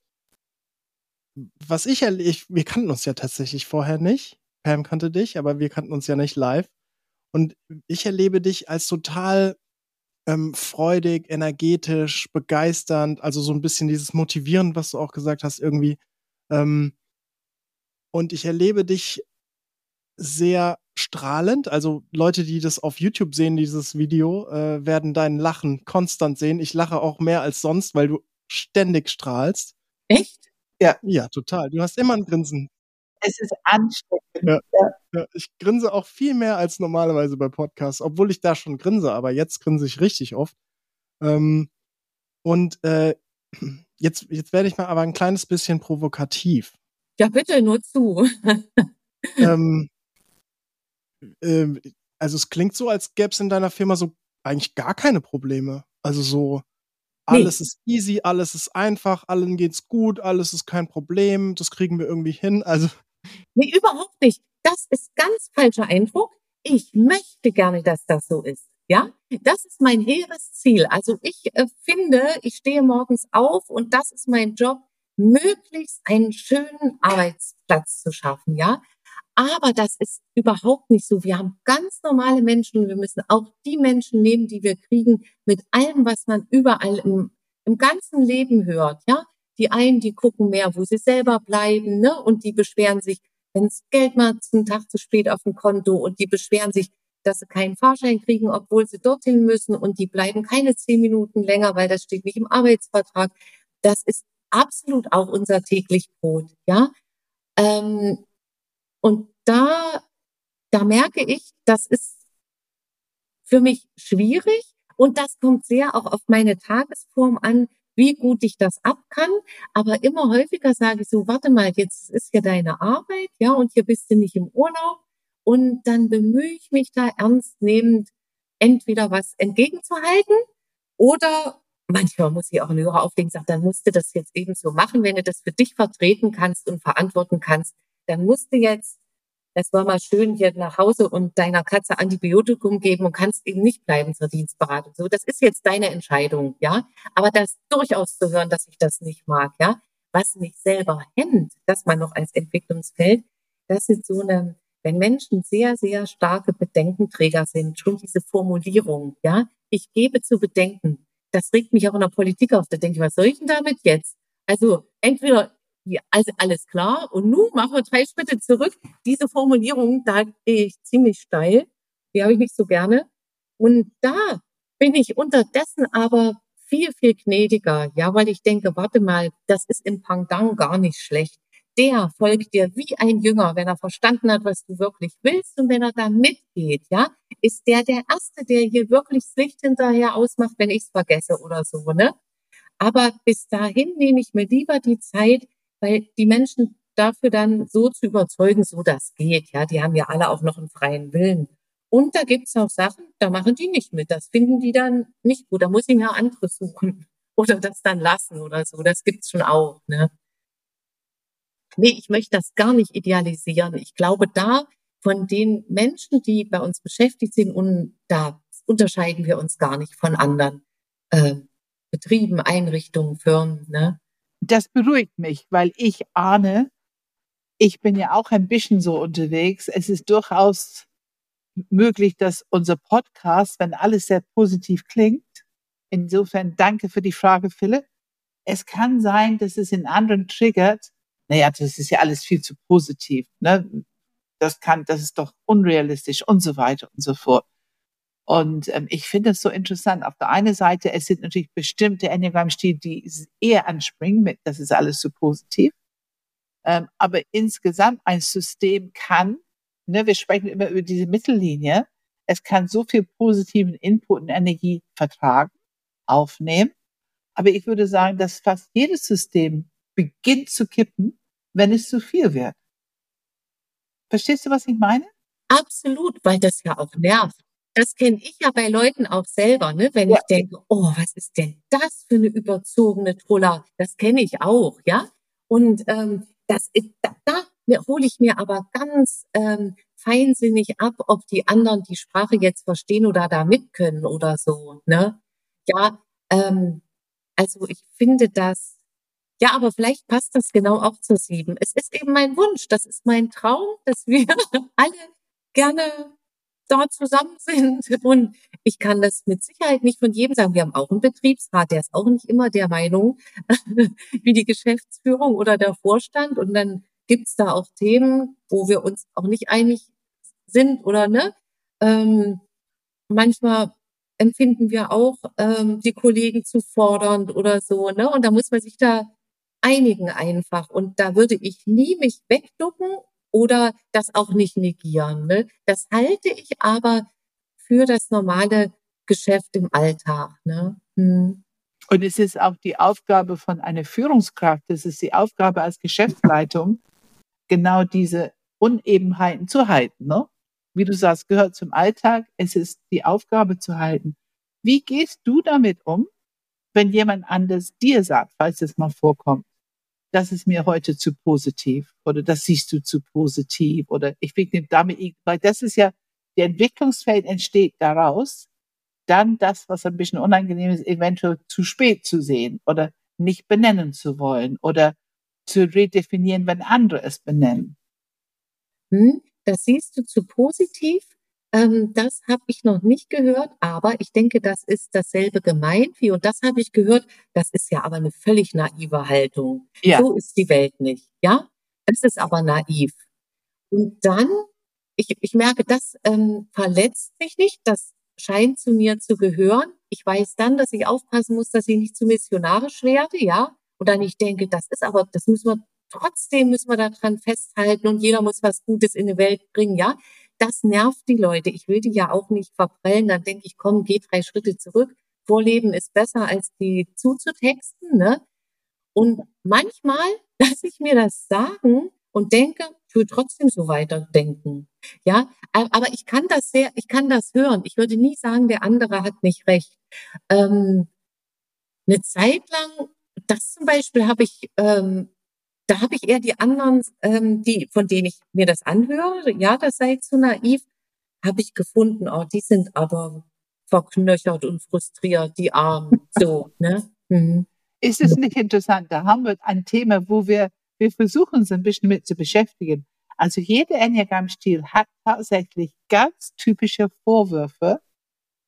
was ich erlebe, wir kannten uns ja tatsächlich vorher nicht. Pam kannte dich, aber wir kannten uns ja nicht live. Und ich erlebe dich als total ähm, freudig, energetisch, begeisternd, also so ein bisschen dieses Motivieren, was du auch gesagt hast, irgendwie. Ähm, und ich erlebe dich sehr strahlend. Also Leute, die das auf YouTube sehen, dieses Video, äh, werden dein Lachen konstant sehen. Ich lache auch mehr als sonst, weil du ständig strahlst. Echt? Ja. Ja, total. Du hast immer ein Grinsen. Es ist anstrengend. Ja, ja. ja, ich grinse auch viel mehr als normalerweise bei Podcasts, obwohl ich da schon grinse, aber jetzt grinse ich richtig oft. Ähm, und äh, jetzt, jetzt werde ich mal aber ein kleines bisschen provokativ. Ja, bitte, nur zu. ähm, ähm, also es klingt so, als gäbe es in deiner Firma so eigentlich gar keine Probleme. Also so, alles nee. ist easy, alles ist einfach, allen geht's gut, alles ist kein Problem, das kriegen wir irgendwie hin. Also. Nee, überhaupt nicht. Das ist ganz falscher Eindruck. Ich möchte gerne, dass das so ist. Ja, das ist mein hehres Ziel. Also ich äh, finde, ich stehe morgens auf und das ist mein Job, möglichst einen schönen Arbeitsplatz zu schaffen. Ja, aber das ist überhaupt nicht so. Wir haben ganz normale Menschen wir müssen auch die Menschen nehmen, die wir kriegen, mit allem, was man überall im, im ganzen Leben hört. Ja, die einen, die gucken mehr, wo sie selber bleiben, ne, und die beschweren sich, wenn das Geld mal zum Tag zu spät auf dem Konto und die beschweren sich, dass sie keinen Fahrschein kriegen, obwohl sie dorthin müssen und die bleiben keine zehn Minuten länger, weil das steht nicht im Arbeitsvertrag. Das ist absolut auch unser täglich Brot, ja. Ähm, und da, da merke ich, das ist für mich schwierig und das kommt sehr auch auf meine Tagesform an, wie gut ich das ab kann. Aber immer häufiger sage ich so, warte mal, jetzt ist ja deine Arbeit, ja, und hier bist du nicht im Urlaub. Und dann bemühe ich mich da ernstnehmend, entweder was entgegenzuhalten oder manchmal muss ich auch einen Hörer auflegen, sagt, dann musst du das jetzt eben so machen, wenn du das für dich vertreten kannst und verantworten kannst, dann musst du jetzt es war mal schön hier nach Hause und deiner Katze Antibiotikum geben und kannst eben nicht bleiben zur Dienstberatung. So, das ist jetzt deine Entscheidung, ja. Aber das durchaus zu hören, dass ich das nicht mag, ja. Was mich selber hemmt, dass man noch als Entwicklungsfeld, das ist so eine, wenn Menschen sehr, sehr starke Bedenkenträger sind, schon diese Formulierung, ja. Ich gebe zu bedenken. Das regt mich auch in der Politik auf. Da denke ich, was soll ich denn damit jetzt? Also entweder ja, also alles klar. Und nun machen wir drei Schritte zurück. Diese Formulierung, da gehe ich ziemlich steil. Die habe ich nicht so gerne. Und da bin ich unterdessen aber viel, viel gnädiger. Ja, weil ich denke, warte mal, das ist im Pangdang gar nicht schlecht. Der folgt dir wie ein Jünger, wenn er verstanden hat, was du wirklich willst und wenn er da mitgeht, ja, ist der der Erste, der hier wirklich das Licht hinterher ausmacht, wenn ich es vergesse oder so, ne? Aber bis dahin nehme ich mir lieber die Zeit, weil die Menschen dafür dann so zu überzeugen, so das geht. Ja, die haben ja alle auch noch einen freien Willen. Und da gibt's auch Sachen, da machen die nicht mit. Das finden die dann nicht gut. Da muss ich mir andere suchen oder das dann lassen oder so. Das gibt's schon auch. Ne? Nee, ich möchte das gar nicht idealisieren. Ich glaube, da von den Menschen, die bei uns beschäftigt sind, und da unterscheiden wir uns gar nicht von anderen äh, Betrieben, Einrichtungen, Firmen. Ne? Das beruhigt mich, weil ich ahne, ich bin ja auch ein bisschen so unterwegs. Es ist durchaus möglich, dass unser Podcast, wenn alles sehr positiv klingt, insofern danke für die Frage, Philipp. Es kann sein, dass es in anderen triggert. Naja, das ist ja alles viel zu positiv. Ne? Das kann, das ist doch unrealistisch und so weiter und so fort. Und ähm, ich finde es so interessant. Auf der einen Seite, es sind natürlich bestimmte Enneagramm-Stile, die eher anspringen mit, das ist alles so positiv. Ähm, aber insgesamt ein System kann, ne, wir sprechen immer über diese Mittellinie, es kann so viel positiven Input und Energie vertragen, aufnehmen. Aber ich würde sagen, dass fast jedes System beginnt zu kippen, wenn es zu viel wird. Verstehst du, was ich meine? Absolut, weil das ja auch nervt. Das kenne ich ja bei Leuten auch selber, ne? wenn ja. ich denke, oh, was ist denn das für eine überzogene Troller? Das kenne ich auch, ja. Und ähm, das ist, da, da hole ich mir aber ganz ähm, feinsinnig ab, ob die anderen die Sprache jetzt verstehen oder da mit können oder so. Ne? Ja, ähm, also ich finde das, ja, aber vielleicht passt das genau auch zur sieben. Es ist eben mein Wunsch, das ist mein Traum, dass wir alle gerne da zusammen sind. Und ich kann das mit Sicherheit nicht von jedem sagen. Wir haben auch einen Betriebsrat, der ist auch nicht immer der Meinung wie die Geschäftsführung oder der Vorstand. Und dann gibt's da auch Themen, wo wir uns auch nicht einig sind oder ne. Ähm, manchmal empfinden wir auch ähm, die Kollegen zu fordernd oder so, ne? Und da muss man sich da einigen einfach. Und da würde ich nie mich wegducken oder das auch nicht negieren. Ne? Das halte ich aber für das normale Geschäft im Alltag. Ne? Hm. Und es ist auch die Aufgabe von einer Führungskraft, es ist die Aufgabe als Geschäftsleitung, genau diese Unebenheiten zu halten. Ne? Wie du sagst, gehört zum Alltag. Es ist die Aufgabe zu halten. Wie gehst du damit um, wenn jemand anders dir sagt, falls es mal vorkommt, das ist mir heute zu positiv oder das siehst du zu positiv oder ich bin damit, weil das ist ja, der Entwicklungsfeld entsteht daraus, dann das, was ein bisschen unangenehm ist, eventuell zu spät zu sehen oder nicht benennen zu wollen oder zu redefinieren, wenn andere es benennen. Hm, das siehst du zu positiv ähm, das habe ich noch nicht gehört, aber ich denke, das ist dasselbe gemeint wie, und das habe ich gehört, das ist ja aber eine völlig naive Haltung. Ja. So ist die Welt nicht, ja? Es ist aber naiv. Und dann, ich, ich merke, das ähm, verletzt mich nicht, das scheint zu mir zu gehören. Ich weiß dann, dass ich aufpassen muss, dass ich nicht zu missionarisch werde, ja? Und dann ich denke, das ist aber, das müssen wir, trotzdem müssen wir daran festhalten und jeder muss was Gutes in die Welt bringen, ja? Das nervt die Leute. Ich will die ja auch nicht verprellen. Dann denke ich, komm, geh drei Schritte zurück. Vorleben ist besser, als die zuzutexten. Ne? Und manchmal lasse ich mir das sagen und denke, ich will trotzdem so weiterdenken. Ja, aber ich kann das sehr, ich kann das hören. Ich würde nie sagen, der andere hat nicht recht. Ähm, eine Zeit lang, das zum Beispiel habe ich ähm, da habe ich eher die anderen, ähm, die, von denen ich mir das anhöre, ja, das sei zu naiv, habe ich gefunden, oh, die sind aber verknöchert und frustriert, die Armen, so, ne? Mhm. Ist es nicht interessant? Da haben wir ein Thema, wo wir, wir versuchen uns ein bisschen mit zu beschäftigen. Also jeder Enneagramm-Stil hat tatsächlich ganz typische Vorwürfe.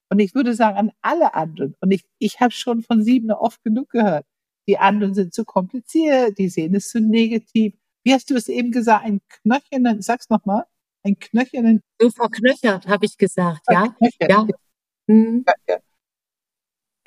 Und ich würde sagen, an alle anderen. Und ich, ich habe schon von sieben oft genug gehört. Die anderen sind zu kompliziert, die sehen es zu negativ. Wie hast du es eben gesagt? Ein knöchernen, sag's nochmal, ein knöchernen. So verknöchert, habe ich gesagt, ja. Ja. Mhm. ja.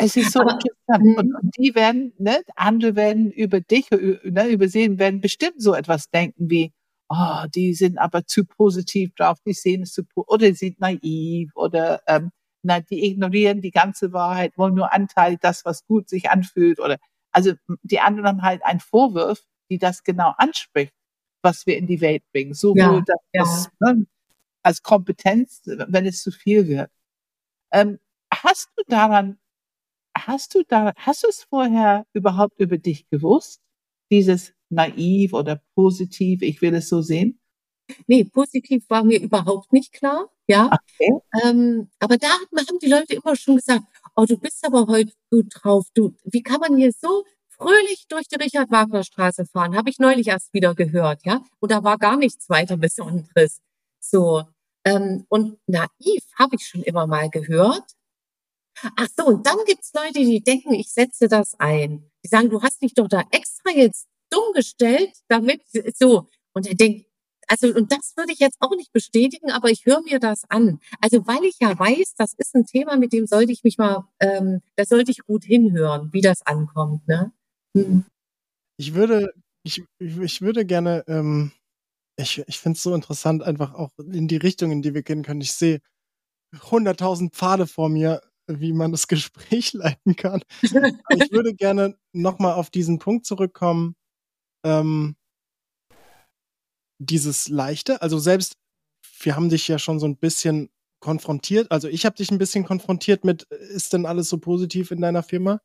Es ist so Aber, interessant. Und, mhm. und, die werden, ne, andere werden über dich, ne, übersehen, werden bestimmt so etwas denken wie, oh, die sind aber zu positiv drauf, die sehen es zu, oder sie sind naiv, oder ähm, na, die ignorieren die ganze Wahrheit, wollen nur Anteil das, was gut sich anfühlt, oder also die anderen haben halt einen Vorwurf, die das genau anspricht, was wir in die Welt bringen. Sowohl ja, das, ja. Ne, als Kompetenz, wenn es zu viel wird. Ähm, hast du daran hast du da, hast du es vorher überhaupt über dich gewusst? Dieses naiv oder positiv, ich will es so sehen? Nee, positiv war mir überhaupt nicht klar, ja. Okay. Ähm, aber da haben die Leute immer schon gesagt, oh, du bist aber heute gut drauf. Du, wie kann man hier so fröhlich durch die Richard-Wagner-Straße fahren? Habe ich neulich erst wieder gehört, ja. Und da war gar nichts weiter Besonderes. So. Ähm, und naiv habe ich schon immer mal gehört. Ach so, und dann gibt's Leute, die denken, ich setze das ein. Die sagen, du hast dich doch da extra jetzt dumm gestellt, damit so. Und er denkt, also, und das würde ich jetzt auch nicht bestätigen, aber ich höre mir das an. Also, weil ich ja weiß, das ist ein Thema, mit dem sollte ich mich mal, ähm, da sollte ich gut hinhören, wie das ankommt. Ne? Hm. Ich würde, ich, ich würde gerne, ähm, ich, ich finde es so interessant, einfach auch in die Richtung, in die wir gehen können. Ich sehe hunderttausend Pfade vor mir, wie man das Gespräch leiten kann. ich würde gerne nochmal auf diesen Punkt zurückkommen. Ähm, dieses Leichte, also selbst, wir haben dich ja schon so ein bisschen konfrontiert, also ich habe dich ein bisschen konfrontiert mit, ist denn alles so positiv in deiner Firma?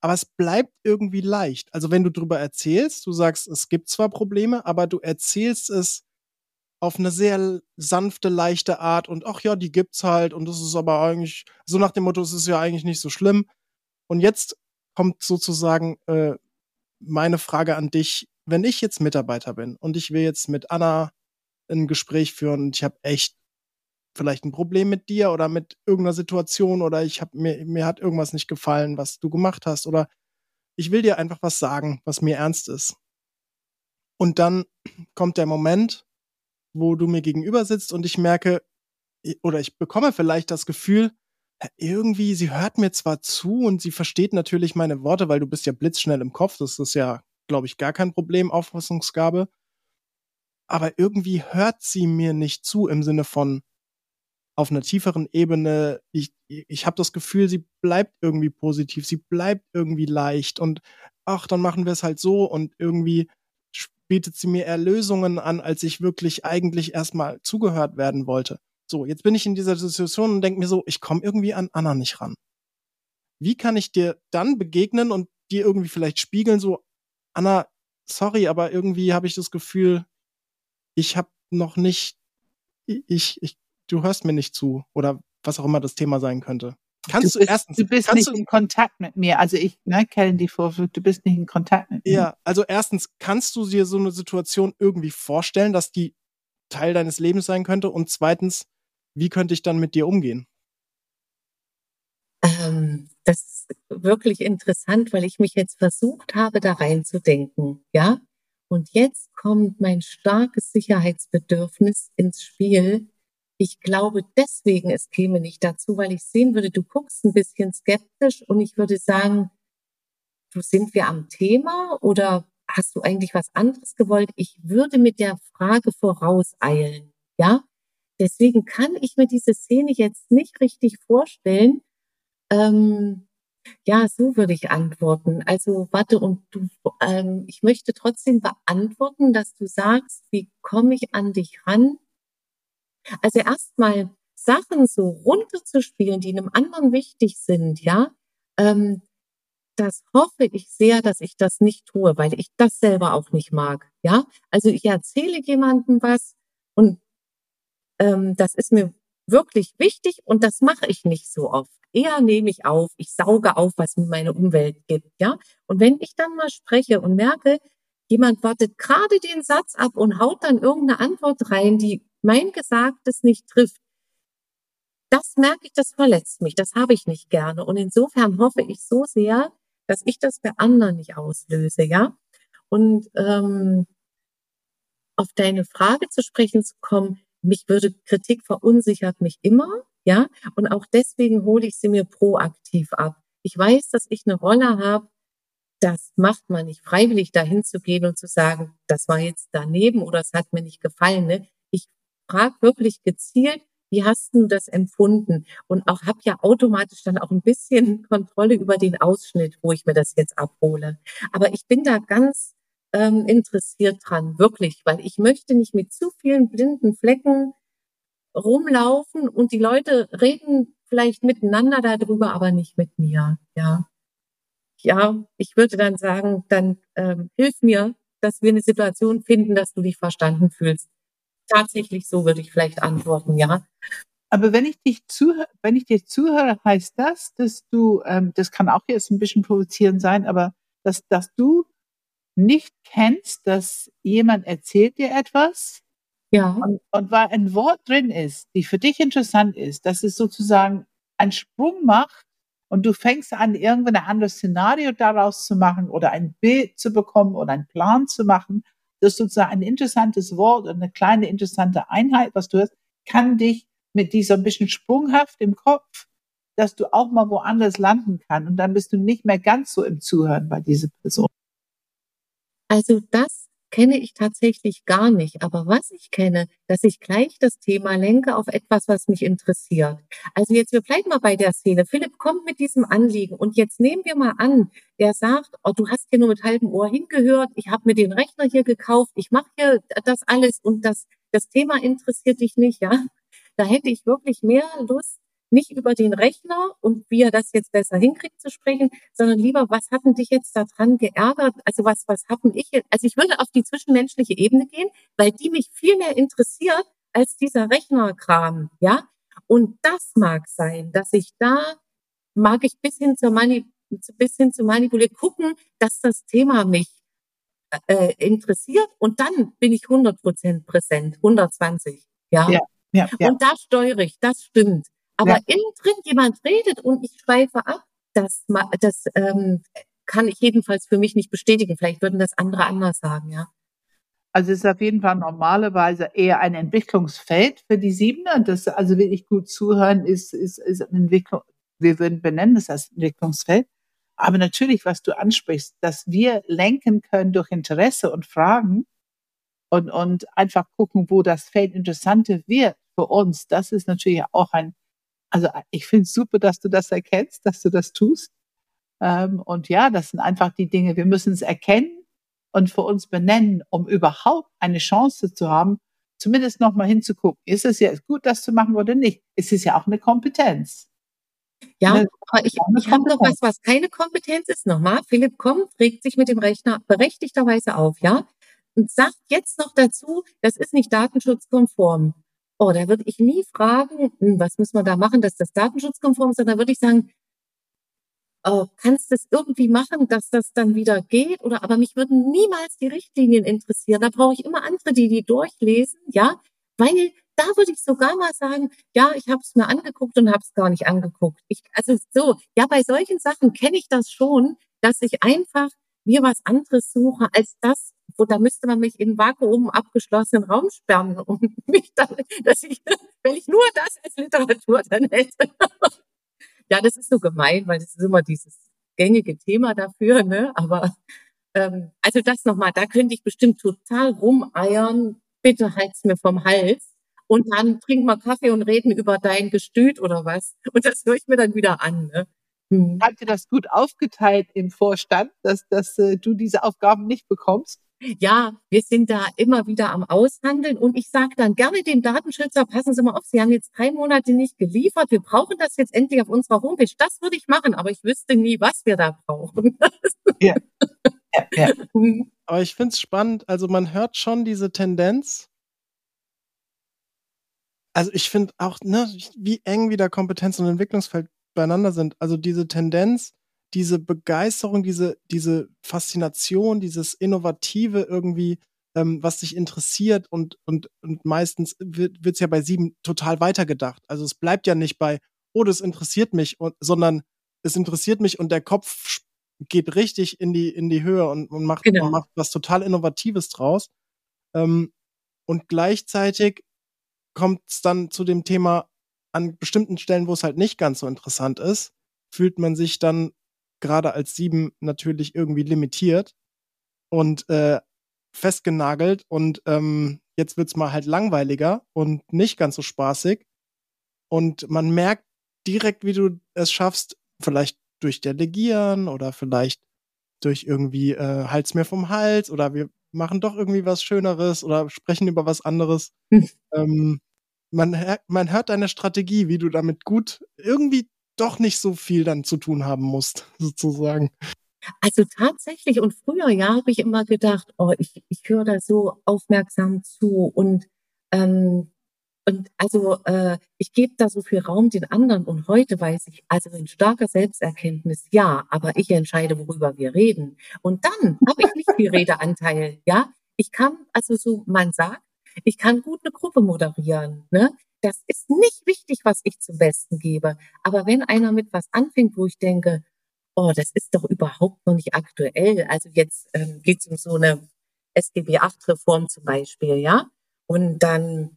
Aber es bleibt irgendwie leicht. Also wenn du drüber erzählst, du sagst, es gibt zwar Probleme, aber du erzählst es auf eine sehr sanfte, leichte Art und ach ja, die gibt's halt und das ist aber eigentlich, so nach dem Motto, es ist ja eigentlich nicht so schlimm. Und jetzt kommt sozusagen äh, meine Frage an dich, wenn ich jetzt Mitarbeiter bin und ich will jetzt mit Anna ein Gespräch führen und ich habe echt vielleicht ein Problem mit dir oder mit irgendeiner Situation oder ich habe mir mir hat irgendwas nicht gefallen, was du gemacht hast oder ich will dir einfach was sagen, was mir ernst ist. Und dann kommt der Moment, wo du mir gegenüber sitzt und ich merke, oder ich bekomme vielleicht das Gefühl, irgendwie, sie hört mir zwar zu und sie versteht natürlich meine Worte, weil du bist ja blitzschnell im Kopf, das ist ja, glaube ich, gar kein Problem, Auffassungsgabe. Aber irgendwie hört sie mir nicht zu im Sinne von auf einer tieferen Ebene. Ich, ich habe das Gefühl, sie bleibt irgendwie positiv, sie bleibt irgendwie leicht und ach, dann machen wir es halt so und irgendwie bietet sie mir eher Lösungen an, als ich wirklich eigentlich erstmal zugehört werden wollte. So, jetzt bin ich in dieser Situation und denke mir so, ich komme irgendwie an Anna nicht ran. Wie kann ich dir dann begegnen und dir irgendwie vielleicht spiegeln, so, Anna, sorry, aber irgendwie habe ich das Gefühl, ich habe noch nicht, ich, ich, du hörst mir nicht zu oder was auch immer das Thema sein könnte. Kannst du, bist, du erstens, du bist nicht du, in Kontakt mit mir. Also ich ne, kenne die Vorwürfe, du bist nicht in Kontakt mit mir. Ja, also erstens, kannst du dir so eine Situation irgendwie vorstellen, dass die Teil deines Lebens sein könnte? Und zweitens, wie könnte ich dann mit dir umgehen? Ähm, das ist wirklich interessant, weil ich mich jetzt versucht habe, da reinzudenken, ja. Und jetzt kommt mein starkes Sicherheitsbedürfnis ins Spiel, ich glaube deswegen, es käme nicht dazu, weil ich sehen würde, du guckst ein bisschen skeptisch und ich würde sagen, du sind wir am Thema oder hast du eigentlich was anderes gewollt? Ich würde mit der Frage vorauseilen, ja? Deswegen kann ich mir diese Szene jetzt nicht richtig vorstellen. Ähm, ja, so würde ich antworten. Also warte und du, ähm, ich möchte trotzdem beantworten, dass du sagst, wie komme ich an dich ran? Also erstmal Sachen so runterzuspielen, die einem anderen wichtig sind, ja, ähm, das hoffe ich sehr, dass ich das nicht tue, weil ich das selber auch nicht mag. Ja, also ich erzähle jemandem was und ähm, das ist mir wirklich wichtig und das mache ich nicht so oft. Eher nehme ich auf, ich sauge auf, was mir meine Umwelt gibt. Ja, und wenn ich dann mal spreche und merke, jemand wartet gerade den Satz ab und haut dann irgendeine Antwort rein, die mein Gesagtes nicht trifft, das merke ich, das verletzt mich, das habe ich nicht gerne. Und insofern hoffe ich so sehr, dass ich das bei anderen nicht auslöse, ja. Und ähm, auf deine Frage zu sprechen zu kommen, mich würde Kritik verunsichert mich immer, ja. Und auch deswegen hole ich sie mir proaktiv ab. Ich weiß, dass ich eine Rolle habe. Das macht man nicht freiwillig, dahin zu gehen und zu sagen, das war jetzt daneben oder es hat mir nicht gefallen. Ne? Ich frage wirklich gezielt, wie hast du das empfunden? Und auch habe ja automatisch dann auch ein bisschen Kontrolle über den Ausschnitt, wo ich mir das jetzt abhole. Aber ich bin da ganz ähm, interessiert dran, wirklich, weil ich möchte nicht mit zu vielen blinden Flecken rumlaufen und die Leute reden vielleicht miteinander darüber, aber nicht mit mir. Ja, ja, ich würde dann sagen, dann ähm, hilf mir, dass wir eine Situation finden, dass du dich verstanden fühlst tatsächlich so, würde ich vielleicht antworten, ja. Aber wenn ich dich zuhöre, wenn ich dir zuhöre, heißt das, dass du, ähm, das kann auch jetzt ein bisschen provozierend sein, aber dass, dass du nicht kennst, dass jemand erzählt dir etwas. Ja. Und, und weil ein Wort drin ist, die für dich interessant ist, dass es sozusagen einen Sprung macht und du fängst an, irgendwann ein anderes Szenario daraus zu machen oder ein Bild zu bekommen oder einen Plan zu machen das ist sozusagen ein interessantes Wort und eine kleine interessante Einheit, was du hast, kann dich mit dieser bisschen sprunghaft im Kopf, dass du auch mal woanders landen kann und dann bist du nicht mehr ganz so im Zuhören bei dieser Person. Also das kenne ich tatsächlich gar nicht. Aber was ich kenne, dass ich gleich das Thema lenke auf etwas, was mich interessiert. Also jetzt, wir bleiben mal bei der Szene. Philipp kommt mit diesem Anliegen und jetzt nehmen wir mal an, der sagt, oh, du hast hier nur mit halbem Ohr hingehört, ich habe mir den Rechner hier gekauft, ich mache hier das alles und das, das Thema interessiert dich nicht, ja. Da hätte ich wirklich mehr Lust, nicht über den Rechner und wie er das jetzt besser hinkriegt zu sprechen, sondern lieber, was hat denn dich jetzt daran geärgert? Also was, was haben ich jetzt? Also ich würde auf die zwischenmenschliche Ebene gehen, weil die mich viel mehr interessiert als dieser Rechnerkram, ja? Und das mag sein, dass ich da mag ich bis hin zur Mani bis hin zu manipulieren, gucken, dass das Thema mich äh, interessiert und dann bin ich 100 Prozent präsent, 120, ja? ja. Ja, ja. Und da steuere ich, das stimmt. Aber ja. innen drin jemand redet und ich schweife ab, das, das ähm, kann ich jedenfalls für mich nicht bestätigen. Vielleicht würden das andere anders sagen, ja. Also es ist auf jeden Fall normalerweise eher ein Entwicklungsfeld für die Siebener. Das also wirklich gut zuhören ist, ist, ist eine Entwicklung. Wir würden benennen das als Entwicklungsfeld. Aber natürlich, was du ansprichst, dass wir lenken können durch Interesse und Fragen und, und einfach gucken, wo das Feld interessanter wird für uns. Das ist natürlich auch ein also ich finde es super, dass du das erkennst, dass du das tust. Ähm, und ja, das sind einfach die Dinge, wir müssen es erkennen und für uns benennen, um überhaupt eine Chance zu haben, zumindest nochmal hinzugucken, ist es jetzt gut, das zu machen oder nicht? Es ist ja auch eine Kompetenz. Ja, eine, aber ich, ich habe noch was, was keine Kompetenz ist. Nochmal, Philipp kommt, regt sich mit dem Rechner berechtigterweise auf, ja, und sagt jetzt noch dazu, das ist nicht datenschutzkonform. Oh, da würde ich nie fragen, hm, was müssen wir da machen, dass das datenschutzkonform ist, sondern würde ich sagen, oh, kannst du es irgendwie machen, dass das dann wieder geht? Oder aber mich würden niemals die Richtlinien interessieren. Da brauche ich immer andere, die die durchlesen, ja, weil da würde ich sogar mal sagen, ja, ich habe es mir angeguckt und habe es gar nicht angeguckt. Ich, also so, ja, bei solchen Sachen kenne ich das schon, dass ich einfach mir was anderes suche als das, wo da müsste man mich in Vakuum abgeschlossenen Raum sperren und mich dann, dass ich, wenn ich nur das als Literatur dann hätte. ja, das ist so gemein, weil das ist immer dieses gängige Thema dafür, ne? Aber ähm, also das nochmal, da könnte ich bestimmt total rumeiern. Bitte halt's mir vom Hals. Und dann trinken wir Kaffee und reden über dein Gestüt oder was. Und das höre ich mir dann wieder an. Ne? Mhm. Habt ihr das gut aufgeteilt im Vorstand, dass, dass äh, du diese Aufgaben nicht bekommst? Ja, wir sind da immer wieder am Aushandeln und ich sage dann gerne dem Datenschützer, passen Sie mal auf, Sie haben jetzt drei Monate nicht geliefert, wir brauchen das jetzt endlich auf unserer Homepage. Das würde ich machen, aber ich wüsste nie, was wir da brauchen. Ja. ja, ja. Mhm. Aber ich finde es spannend, also man hört schon diese Tendenz. Also ich finde auch, ne, wie eng wieder Kompetenz und Entwicklungsfeld beieinander sind. Also diese Tendenz, diese Begeisterung, diese, diese Faszination, dieses Innovative irgendwie, ähm, was dich interessiert und, und, und meistens wird es ja bei sieben total weitergedacht. Also es bleibt ja nicht bei, oh, das interessiert mich, und, sondern es interessiert mich und der Kopf geht richtig in die, in die Höhe und, und macht, genau. macht was total Innovatives draus. Ähm, und gleichzeitig kommt es dann zu dem Thema, an bestimmten Stellen, wo es halt nicht ganz so interessant ist, fühlt man sich dann gerade als sieben natürlich irgendwie limitiert und äh, festgenagelt und ähm, jetzt wird's mal halt langweiliger und nicht ganz so spaßig. Und man merkt direkt, wie du es schaffst, vielleicht durch Delegieren oder vielleicht durch irgendwie äh, Hals mir vom Hals oder wir machen doch irgendwie was Schöneres oder sprechen über was anderes. ähm, man, man hört deine Strategie, wie du damit gut irgendwie doch nicht so viel dann zu tun haben musst, sozusagen. Also tatsächlich, und früher ja, habe ich immer gedacht, oh, ich, ich höre da so aufmerksam zu und ähm, und also äh, ich gebe da so viel Raum den anderen und heute weiß ich, also in starker Selbsterkenntnis, ja, aber ich entscheide, worüber wir reden. Und dann habe ich nicht viel Redeanteil, ja. Ich kann, also so, man sagt, ich kann gut eine Gruppe moderieren, ne? das ist nicht wichtig, was ich zum Besten gebe. Aber wenn einer mit was anfängt, wo ich denke, oh, das ist doch überhaupt noch nicht aktuell. Also jetzt ähm, geht um so eine SGB 8 Reform zum Beispiel, ja. Und dann,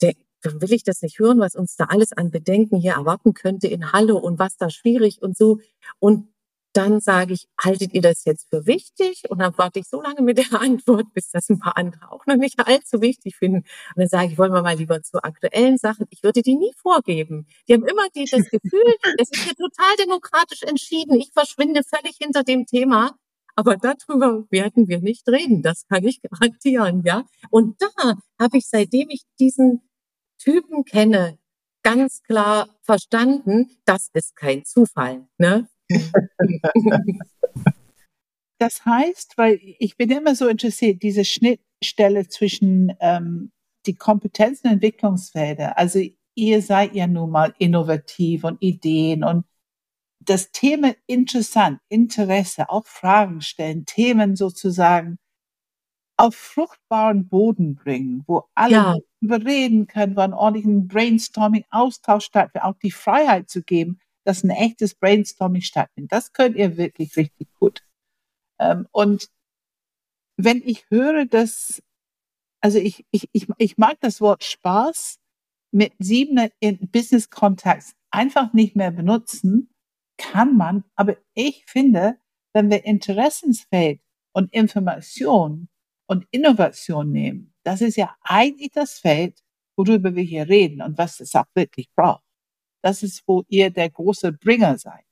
dann will ich das nicht hören, was uns da alles an Bedenken hier erwarten könnte in Halle und was da schwierig und so. Und dann sage ich, haltet ihr das jetzt für wichtig? Und dann warte ich so lange mit der Antwort, bis das ein paar andere auch noch nicht allzu wichtig finden. Und dann sage ich, wollen wir mal lieber zu aktuellen Sachen. Ich würde die nie vorgeben. Die haben immer die, das Gefühl, es ist hier total demokratisch entschieden. Ich verschwinde völlig hinter dem Thema. Aber darüber werden wir nicht reden. Das kann ich garantieren, ja. Und da habe ich, seitdem ich diesen Typen kenne, ganz klar verstanden, das ist kein Zufall. Ne? Das heißt, weil ich bin immer so interessiert, diese Schnittstelle zwischen ähm, die Kompetenzen und Entwicklungsfelder. Also ihr seid ja nun mal innovativ und Ideen und das Thema interessant, Interesse, auch Fragen stellen, Themen sozusagen auf fruchtbaren Boden bringen, wo alle ja. überreden können, wo ein ordentlichen Brainstorming, Austausch stattfindet, auch die Freiheit zu geben, dass ein echtes Brainstorming stattfindet. Das könnt ihr wirklich richtig gut. Ähm, und wenn ich höre, dass, also ich, ich, ich, ich mag das Wort Spaß mit siebener in Business Contacts einfach nicht mehr benutzen, kann man, aber ich finde, wenn wir Interessensfeld und Information und Innovation nehmen, das ist ja eigentlich das Feld, worüber wir hier reden und was es auch wirklich braucht. Das ist, wo ihr der große Bringer seid.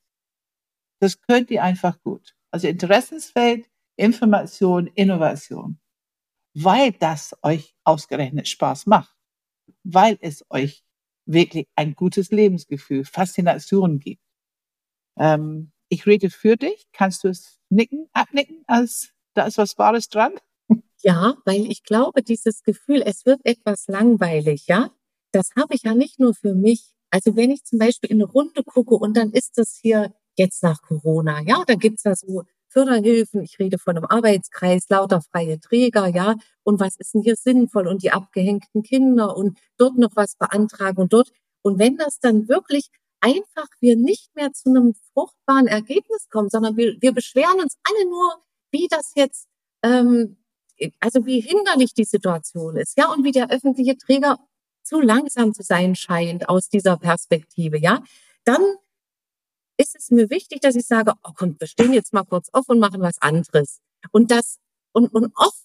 Das könnt ihr einfach gut. Also Interessensfeld, Information, Innovation. Weil das euch ausgerechnet Spaß macht. Weil es euch wirklich ein gutes Lebensgefühl, Faszination gibt. Ähm, ich rede für dich. Kannst du es nicken, abnicken, als da ist was Wahres dran? Ja, weil ich glaube, dieses Gefühl, es wird etwas langweilig, ja, das habe ich ja nicht nur für mich. Also wenn ich zum Beispiel in eine Runde gucke und dann ist das hier jetzt nach Corona, ja, da gibt's da so Förderhilfen, ich rede von einem Arbeitskreis, lauter freie Träger, ja, und was ist denn hier sinnvoll? Und die abgehängten Kinder und dort noch was beantragen und dort. Und wenn das dann wirklich einfach wir nicht mehr zu einem fruchtbaren Ergebnis kommen, sondern wir, wir beschweren uns alle nur, wie das jetzt, ähm, also wie hinderlich die Situation ist, ja, und wie der öffentliche Träger zu langsam zu sein scheint aus dieser Perspektive, ja, dann ist es mir wichtig, dass ich sage, oh komm, wir stehen jetzt mal kurz auf und machen was anderes. Und das, und, und oft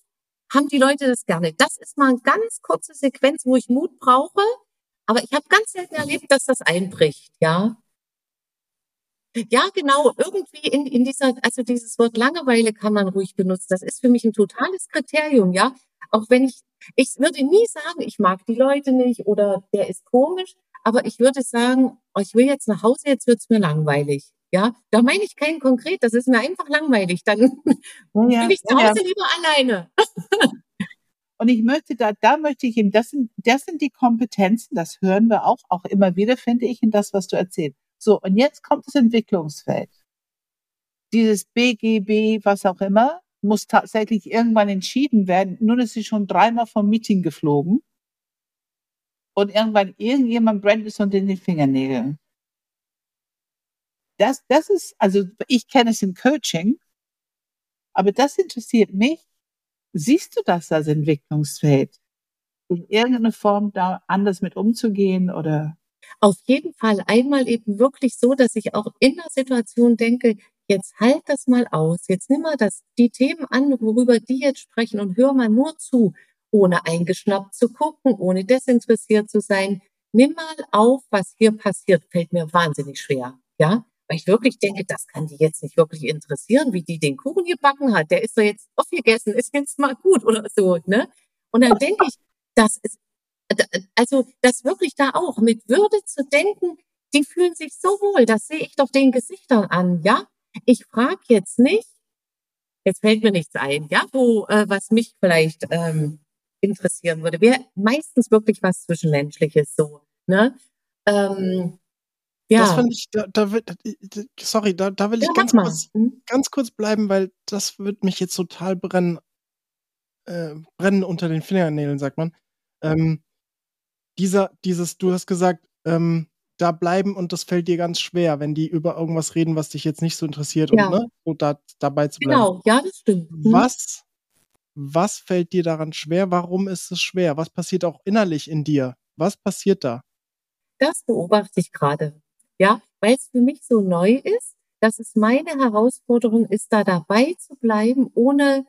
haben die Leute das gerne. Das ist mal eine ganz kurze Sequenz, wo ich Mut brauche. Aber ich habe ganz selten erlebt, dass das einbricht, ja. Ja, genau. Irgendwie in, in dieser, also dieses Wort Langeweile kann man ruhig benutzen. Das ist für mich ein totales Kriterium, ja. Auch wenn ich, ich würde nie sagen, ich mag die Leute nicht oder der ist komisch, aber ich würde sagen, oh, ich will jetzt nach Hause, jetzt wird's mir langweilig. Ja, da meine ich kein konkret, das ist mir einfach langweilig. Dann ja, bin ich zu Hause ja. lieber alleine. Und ich möchte da, da möchte ich eben, das sind, das sind die Kompetenzen, das hören wir auch, auch immer wieder, finde ich, in das, was du erzählst. So, und jetzt kommt das Entwicklungsfeld. Dieses BGB, was auch immer, muss tatsächlich irgendwann entschieden werden. Nun ist sie schon dreimal vom Meeting geflogen. Und irgendwann irgendjemand brennt es unter den Fingernägeln. Das, das ist, also ich kenne es im Coaching, aber das interessiert mich. Siehst du das als Entwicklungsfeld? In irgendeiner Form da anders mit umzugehen oder? Auf jeden Fall einmal eben wirklich so, dass ich auch in der Situation denke, jetzt halt das mal aus, jetzt nimm mal das, die Themen an, worüber die jetzt sprechen und hör mal nur zu, ohne eingeschnappt zu gucken, ohne desinteressiert zu sein. Nimm mal auf, was hier passiert, fällt mir wahnsinnig schwer, ja. Weil ich wirklich denke, das kann die jetzt nicht wirklich interessieren, wie die den Kuchen gebacken hat. Der ist doch jetzt aufgegessen, ist jetzt mal gut oder so, ne? Und dann denke ich, das ist also das wirklich da auch mit Würde zu denken, die fühlen sich so wohl, das sehe ich doch den Gesichtern an, ja. Ich frage jetzt nicht, jetzt fällt mir nichts ein, ja, wo äh, was mich vielleicht ähm, interessieren würde. Wäre meistens wirklich was Zwischenmenschliches so, ne? Ähm, ja. Das fand ich, da, da wird, sorry, da, da will ich ja, ganz, kurz, hm? ganz kurz bleiben, weil das wird mich jetzt total brennen, äh, brennen unter den Fingernägeln, sagt man. Ähm, dieser, dieses, du hast gesagt, ähm, da bleiben und das fällt dir ganz schwer, wenn die über irgendwas reden, was dich jetzt nicht so interessiert ja. und ne, so da, dabei zu bleiben. Genau, ja, das stimmt. Mhm. Was, was fällt dir daran schwer? Warum ist es schwer? Was passiert auch innerlich in dir? Was passiert da? Das beobachte ich gerade. Ja, weil es für mich so neu ist, dass es meine Herausforderung ist, da dabei zu bleiben, ohne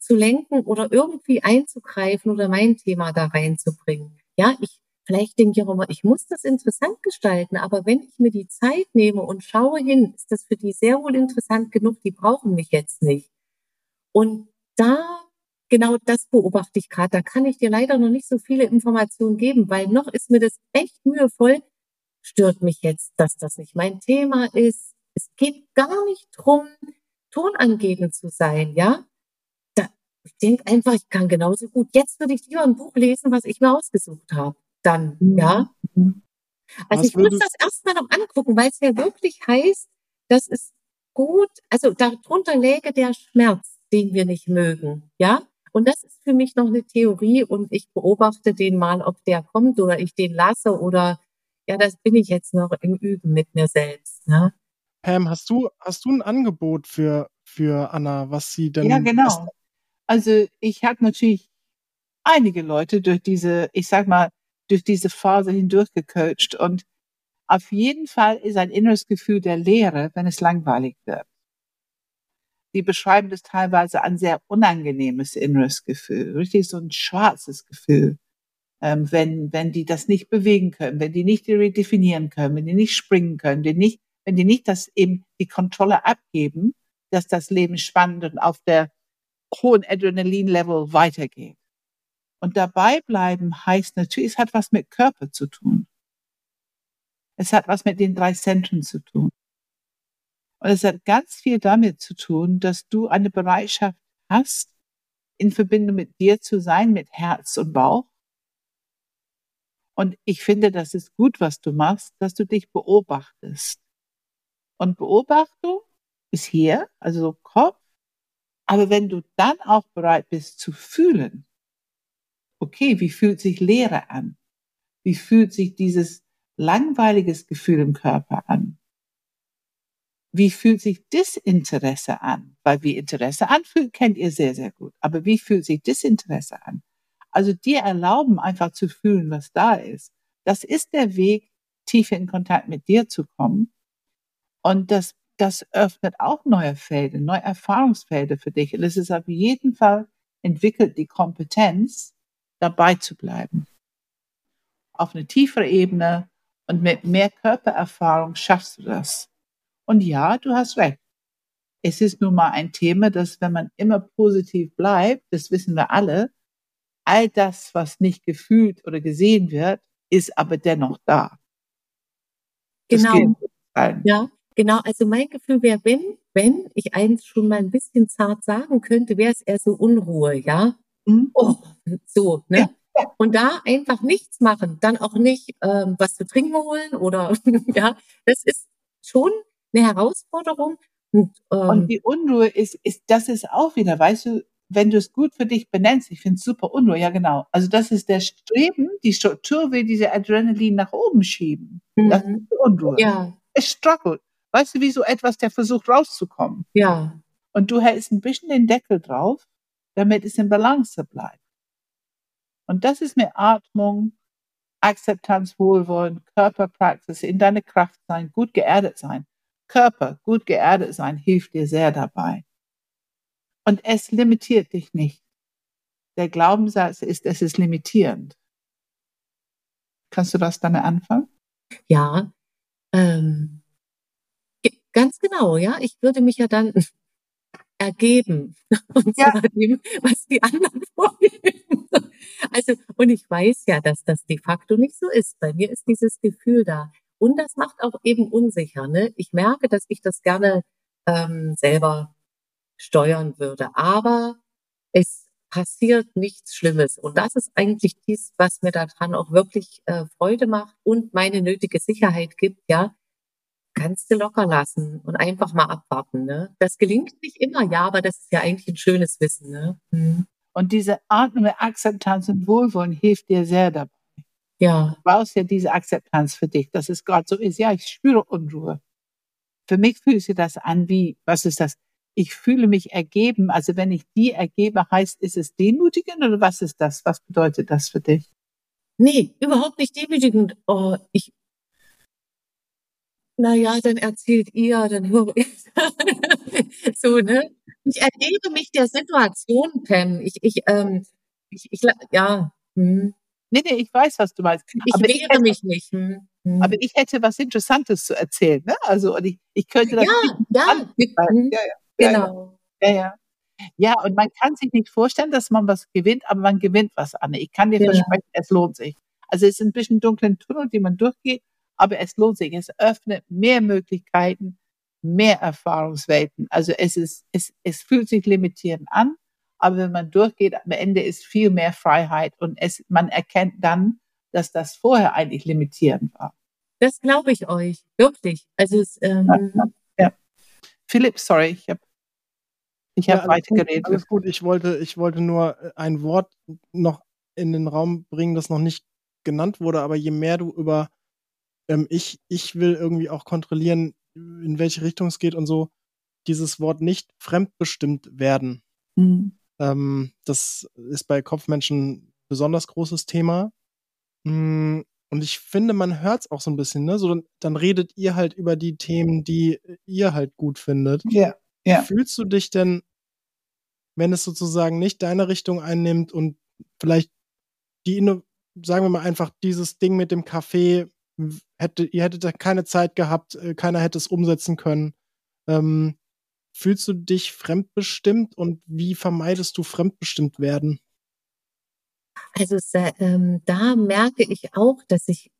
zu lenken oder irgendwie einzugreifen oder mein Thema da reinzubringen. Ja, ich Vielleicht denke ich auch immer, ich muss das interessant gestalten, aber wenn ich mir die Zeit nehme und schaue hin, ist das für die sehr wohl interessant genug, die brauchen mich jetzt nicht. Und da, genau das beobachte ich gerade, da kann ich dir leider noch nicht so viele Informationen geben, weil noch ist mir das echt mühevoll, stört mich jetzt, dass das nicht mein Thema ist. Es geht gar nicht drum, tonangebend zu sein, ja. Da, ich denke einfach, ich kann genauso gut. Jetzt würde ich lieber ein Buch lesen, was ich mir ausgesucht habe dann, mhm. ja. Also Was ich muss das erstmal noch angucken, weil es ja wirklich heißt, das ist gut, also darunter läge der Schmerz, den wir nicht mögen, ja. Und das ist für mich noch eine Theorie und ich beobachte den mal, ob der kommt oder ich den lasse oder ja, das bin ich jetzt noch im Üben mit mir selbst. Ne? Pam, hast du, hast du ein Angebot für, für Anna, was sie denn. Ja, genau. Also ich habe natürlich einige Leute durch diese, ich sag mal, durch diese Phase hindurch gecoacht und auf jeden Fall ist ein inneres Gefühl der Leere, wenn es langweilig wird. Die beschreiben das teilweise ein sehr unangenehmes inneres Gefühl, richtig so ein schwarzes Gefühl, ähm, wenn, wenn die das nicht bewegen können, wenn die nicht redefinieren können, wenn die nicht springen können, die nicht, wenn die nicht das eben die Kontrolle abgeben, dass das Leben spannend und auf der hohen Adrenalin-Level weitergeht. Und dabei bleiben heißt natürlich, es hat was mit Körper zu tun. Es hat was mit den drei Zentren zu tun. Und es hat ganz viel damit zu tun, dass du eine Bereitschaft hast, in Verbindung mit dir zu sein, mit Herz und Bauch. Und ich finde, das ist gut, was du machst, dass du dich beobachtest. Und Beobachtung ist hier, also Kopf. Aber wenn du dann auch bereit bist zu fühlen, okay, wie fühlt sich Leere an? Wie fühlt sich dieses langweiliges Gefühl im Körper an? Wie fühlt sich Disinteresse an? Weil wie Interesse anfühlt, kennt ihr sehr, sehr gut. Aber wie fühlt sich Disinteresse an? Also dir erlauben, einfach zu fühlen, was da ist. Das ist der Weg, tiefer in Kontakt mit dir zu kommen. Und das, das öffnet auch neue Felder, neue Erfahrungsfelder für dich. Und es ist auf jeden Fall entwickelt die Kompetenz, dabei zu bleiben. Auf eine tiefere Ebene und mit mehr Körpererfahrung schaffst du das. Und ja, du hast recht. Es ist nun mal ein Thema, dass wenn man immer positiv bleibt, das wissen wir alle, all das, was nicht gefühlt oder gesehen wird, ist aber dennoch da. Genau. Ja, genau. Also mein Gefühl wäre, wenn, wenn ich eins schon mal ein bisschen zart sagen könnte, wäre es eher so Unruhe, ja. Mhm. Oh, so, ne? Ja. Und da einfach nichts machen, dann auch nicht ähm, was zu trinken holen oder ja, das ist schon eine Herausforderung. Und, ähm, und die Unruhe ist, ist, das ist auch wieder, weißt du, wenn du es gut für dich benennst, ich finde es super Unruhe, ja genau. Also das ist der Streben, die Struktur will diese Adrenalin nach oben schieben. Mhm. Das ist Unruhe. Ja. Es struggelt. Weißt du, wie so etwas, der versucht rauszukommen. Ja. Und du hältst ein bisschen den Deckel drauf, damit es in Balance bleibt. Und das ist mit Atmung, Akzeptanz, Wohlwollen, Körperpraxis, in deine Kraft sein, gut geerdet sein. Körper, gut geerdet sein, hilft dir sehr dabei. Und es limitiert dich nicht. Der Glaubenssatz ist, es ist limitierend. Kannst du das damit anfangen? Ja, ähm, ganz genau, ja. Ich würde mich ja dann ergeben. Und ja. dem, was die anderen vorgeben. Also, und ich weiß ja, dass das de facto nicht so ist. Bei mir ist dieses Gefühl da. Und das macht auch eben unsicher. Ne? Ich merke, dass ich das gerne ähm, selber steuern würde. Aber es passiert nichts Schlimmes. Und das ist eigentlich dies, was mir daran auch wirklich äh, Freude macht und meine nötige Sicherheit gibt, ja. Kannst du locker lassen und einfach mal abwarten. Ne? Das gelingt nicht immer, ja, aber das ist ja eigentlich ein schönes Wissen. Ne? Hm. Und diese Atmung, Akzeptanz und Wohlwollen hilft dir sehr dabei. Ja. Du brauchst ja diese Akzeptanz für dich, dass es gerade so ist. Ja, ich spüre Unruhe. Für mich fühlt sich das an wie, was ist das? ich fühle mich ergeben. Also wenn ich die ergebe, heißt, ist es demütigend oder was ist das? Was bedeutet das für dich? Nee, überhaupt nicht demütigend. Oh, ich, naja, dann erzählt ihr, dann höre ich. so, ne? Ich ergebe mich der Situation, Pam. Ich, ich, ähm, ich, ich ja. Hm. Nee, nee, ich weiß, was du meinst. Ich aber wehre ich mich nicht. Hm. hm. Aber ich hätte was Interessantes zu erzählen, ne? Also, und ich, ich könnte das. Ja, ja. Hm. ja, ja. Genau. Ja, ja. Ja, und man kann sich nicht vorstellen, dass man was gewinnt, aber man gewinnt was an. Ich kann dir ja. versprechen, es lohnt sich. Also es ist ein bisschen dunklen Tunnel, die man durchgeht, aber es lohnt sich. Es öffnet mehr Möglichkeiten, mehr Erfahrungswelten. Also es ist, es, es fühlt sich limitierend an, aber wenn man durchgeht, am Ende ist viel mehr Freiheit und es, man erkennt dann, dass das vorher eigentlich limitierend war. Das glaube ich euch, wirklich. Also es, ähm, ja, ja. Philipp, sorry, ich habe ich hab ja, weitergeredet. Alles gut, ich wollte, ich wollte nur äh, ein Wort noch in den Raum bringen, das noch nicht genannt wurde, aber je mehr du über ähm, ich, ich will irgendwie auch kontrollieren, in welche Richtung es geht und so, dieses Wort nicht fremdbestimmt werden. Mhm. Ähm, das ist bei Kopfmenschen ein besonders großes Thema. Mhm. Und ich finde, man hört es auch so ein bisschen, ne? So, dann, dann, redet ihr halt über die Themen, die ihr halt gut findet. Ja. ja. Fühlst du dich denn, wenn es sozusagen nicht deine Richtung einnimmt und vielleicht die, sagen wir mal einfach, dieses Ding mit dem Kaffee, hätte, ihr hättet keine Zeit gehabt, äh, keiner hätte es umsetzen können. Ähm, fühlst du dich fremdbestimmt und wie vermeidest du fremdbestimmt werden? Also ähm, da merke ich auch, dass ich,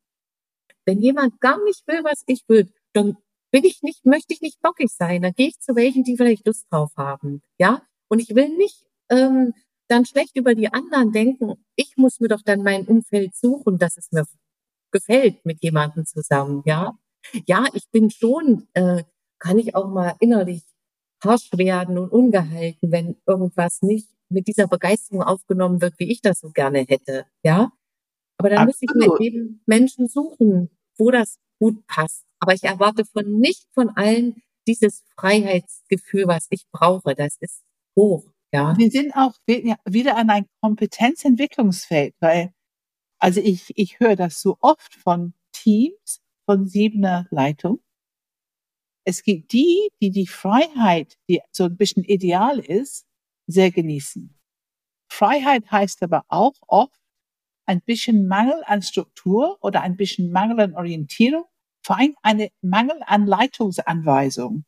wenn jemand gar nicht will, was ich will, dann will ich nicht, möchte ich nicht bockig sein. Dann gehe ich zu welchen, die vielleicht Lust drauf haben. Ja, und ich will nicht ähm, dann schlecht über die anderen denken. Ich muss mir doch dann mein Umfeld suchen, dass es mir gefällt mit jemandem zusammen. Ja, ja, ich bin schon, äh, kann ich auch mal innerlich harsch werden und ungehalten, wenn irgendwas nicht mit dieser Begeisterung aufgenommen wird, wie ich das so gerne hätte, ja. Aber dann muss ich mir eben Menschen suchen, wo das gut passt. Aber ich erwarte von nicht von allen dieses Freiheitsgefühl, was ich brauche. Das ist hoch, ja. Wir sind auch wieder an ein Kompetenzentwicklungsfeld, weil, also ich, ich höre das so oft von Teams, von siebener Leitung. Es gibt die, die die Freiheit, die so ein bisschen ideal ist, sehr genießen. Freiheit heißt aber auch oft ein bisschen Mangel an Struktur oder ein bisschen Mangel an Orientierung vor allem eine Mangel an Leitungsanweisung.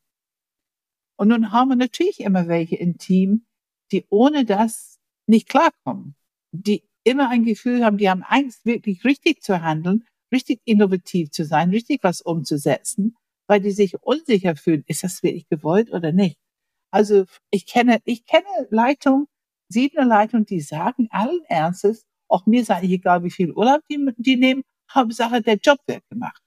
Und nun haben wir natürlich immer welche im Team, die ohne das nicht klarkommen, die immer ein Gefühl haben, die haben Angst, wirklich richtig zu handeln, richtig innovativ zu sein, richtig was umzusetzen, weil die sich unsicher fühlen, ist das wirklich gewollt oder nicht. Also ich kenne, ich kenne Leitung, siebene Leitung, die sagen allen Ernstes, auch mir sei nicht egal, wie viel Urlaub die, die nehmen, Hauptsache der Job wird gemacht.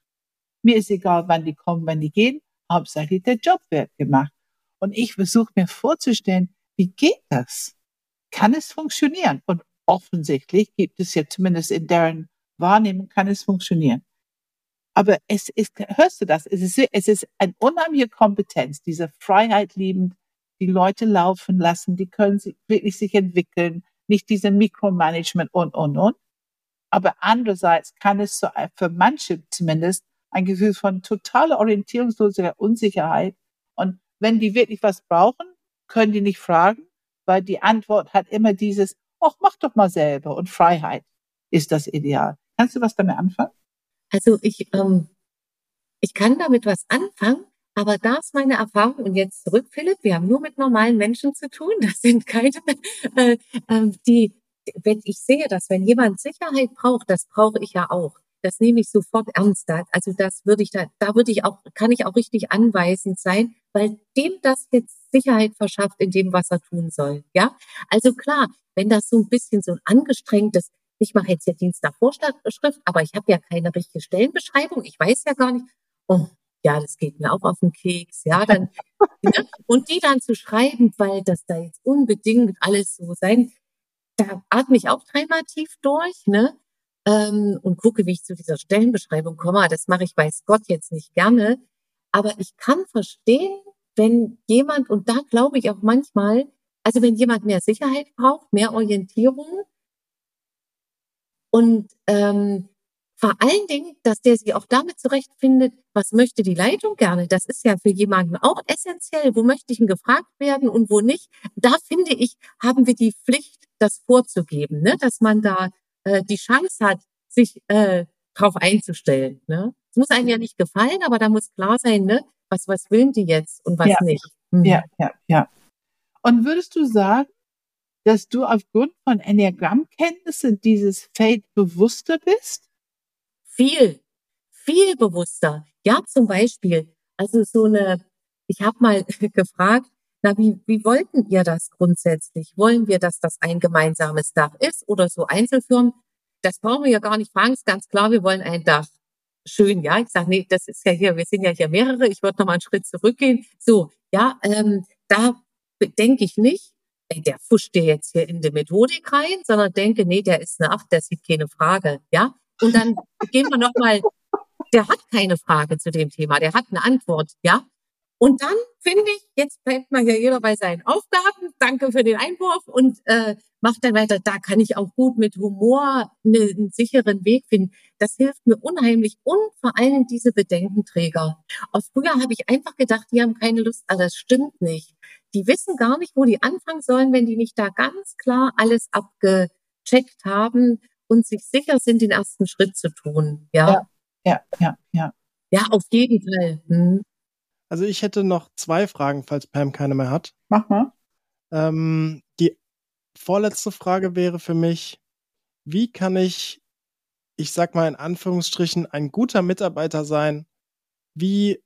Mir ist egal, wann die kommen, wann die gehen, Hauptsache der Job wird gemacht. Und ich versuche mir vorzustellen, wie geht das? Kann es funktionieren? Und offensichtlich gibt es ja zumindest in deren Wahrnehmung, kann es funktionieren. Aber es ist, hörst du das? Es ist, es ist eine unheimliche Kompetenz, diese Freiheit liebend, die Leute laufen lassen, die können sich, wirklich sich entwickeln, nicht diese Mikromanagement und, und, und. Aber andererseits kann es so für manche zumindest ein Gefühl von totaler orientierungsloser Unsicherheit. Und wenn die wirklich was brauchen, können die nicht fragen, weil die Antwort hat immer dieses, ach, mach doch mal selber und Freiheit ist das Ideal. Kannst du was damit anfangen? Also ich, ähm, ich kann damit was anfangen, aber da ist meine Erfahrung, und jetzt zurück, Philipp, wir haben nur mit normalen Menschen zu tun, das sind keine, äh, äh, die, wenn ich sehe dass wenn jemand Sicherheit braucht, das brauche ich ja auch. Das nehme ich sofort ernst. Also das würde ich da, da würde ich auch, kann ich auch richtig anweisend sein, weil dem das jetzt Sicherheit verschafft in dem, was er tun soll. Ja, also klar, wenn das so ein bisschen so ein angestrengtes, ich mache jetzt hier Dienst nach Vorschrift, aber ich habe ja keine richtige Stellenbeschreibung, ich weiß ja gar nicht, oh, ja, das geht mir auch auf den Keks, ja, dann, ne? und die dann zu schreiben, weil das da jetzt unbedingt alles so sein, da atme ich auch dreimal tief durch, ne, ähm, und gucke, wie ich zu dieser Stellenbeschreibung komme. Das mache ich, weiß Gott, jetzt nicht gerne, aber ich kann verstehen, wenn jemand, und da glaube ich auch manchmal, also wenn jemand mehr Sicherheit braucht, mehr Orientierung und ähm, vor allen Dingen, dass der sich auch damit zurechtfindet, was möchte die Leitung gerne. Das ist ja für jemanden auch essentiell. Wo möchte ich ihn gefragt werden und wo nicht? Da finde ich, haben wir die Pflicht, das vorzugeben, ne? dass man da äh, die Chance hat, sich äh, darauf einzustellen. Ne? Es muss einem ja nicht gefallen, aber da muss klar sein, ne? Was, was willen die jetzt und was ja. nicht. Mhm. Ja, ja, ja. Und würdest du sagen, dass du aufgrund von Enneagrammkenntnissen dieses Feld bewusster bist? Viel, viel bewusster. Ja, zum Beispiel, also so eine, ich habe mal gefragt, na, wie, wie wollten ihr das grundsätzlich? Wollen wir, dass das ein gemeinsames Dach ist oder so Einzelfirmen? Das brauchen wir ja gar nicht fragen, ist ganz klar, wir wollen ein Dach. Schön, ja. Ich sage, nee, das ist ja hier, wir sind ja hier mehrere, ich würde noch mal einen Schritt zurückgehen. So, ja, ähm, da denke ich nicht, ey, der fuscht dir jetzt hier in die Methodik rein, sondern denke, nee, der ist eine Acht, der sieht keine Frage, ja. Und dann gehen wir noch mal, der hat keine Frage zu dem Thema, der hat eine Antwort, ja. Und dann finde ich, jetzt bleibt mal hier jeder bei seinen Aufgaben. Danke für den Einwurf und äh, macht dann weiter. Da kann ich auch gut mit Humor eine, einen sicheren Weg finden. Das hilft mir unheimlich und vor allem diese Bedenkenträger. Aus früher habe ich einfach gedacht, die haben keine Lust, aber das stimmt nicht. Die wissen gar nicht, wo die anfangen sollen, wenn die nicht da ganz klar alles abgecheckt haben und sich sicher sind, den ersten Schritt zu tun. Ja, ja, ja, ja. Ja, auf jeden Fall. Hm. Also ich hätte noch zwei Fragen, falls Pam keine mehr hat. Mach mal. Ähm, die vorletzte Frage wäre für mich, wie kann ich, ich sag mal in Anführungsstrichen, ein guter Mitarbeiter sein? Wie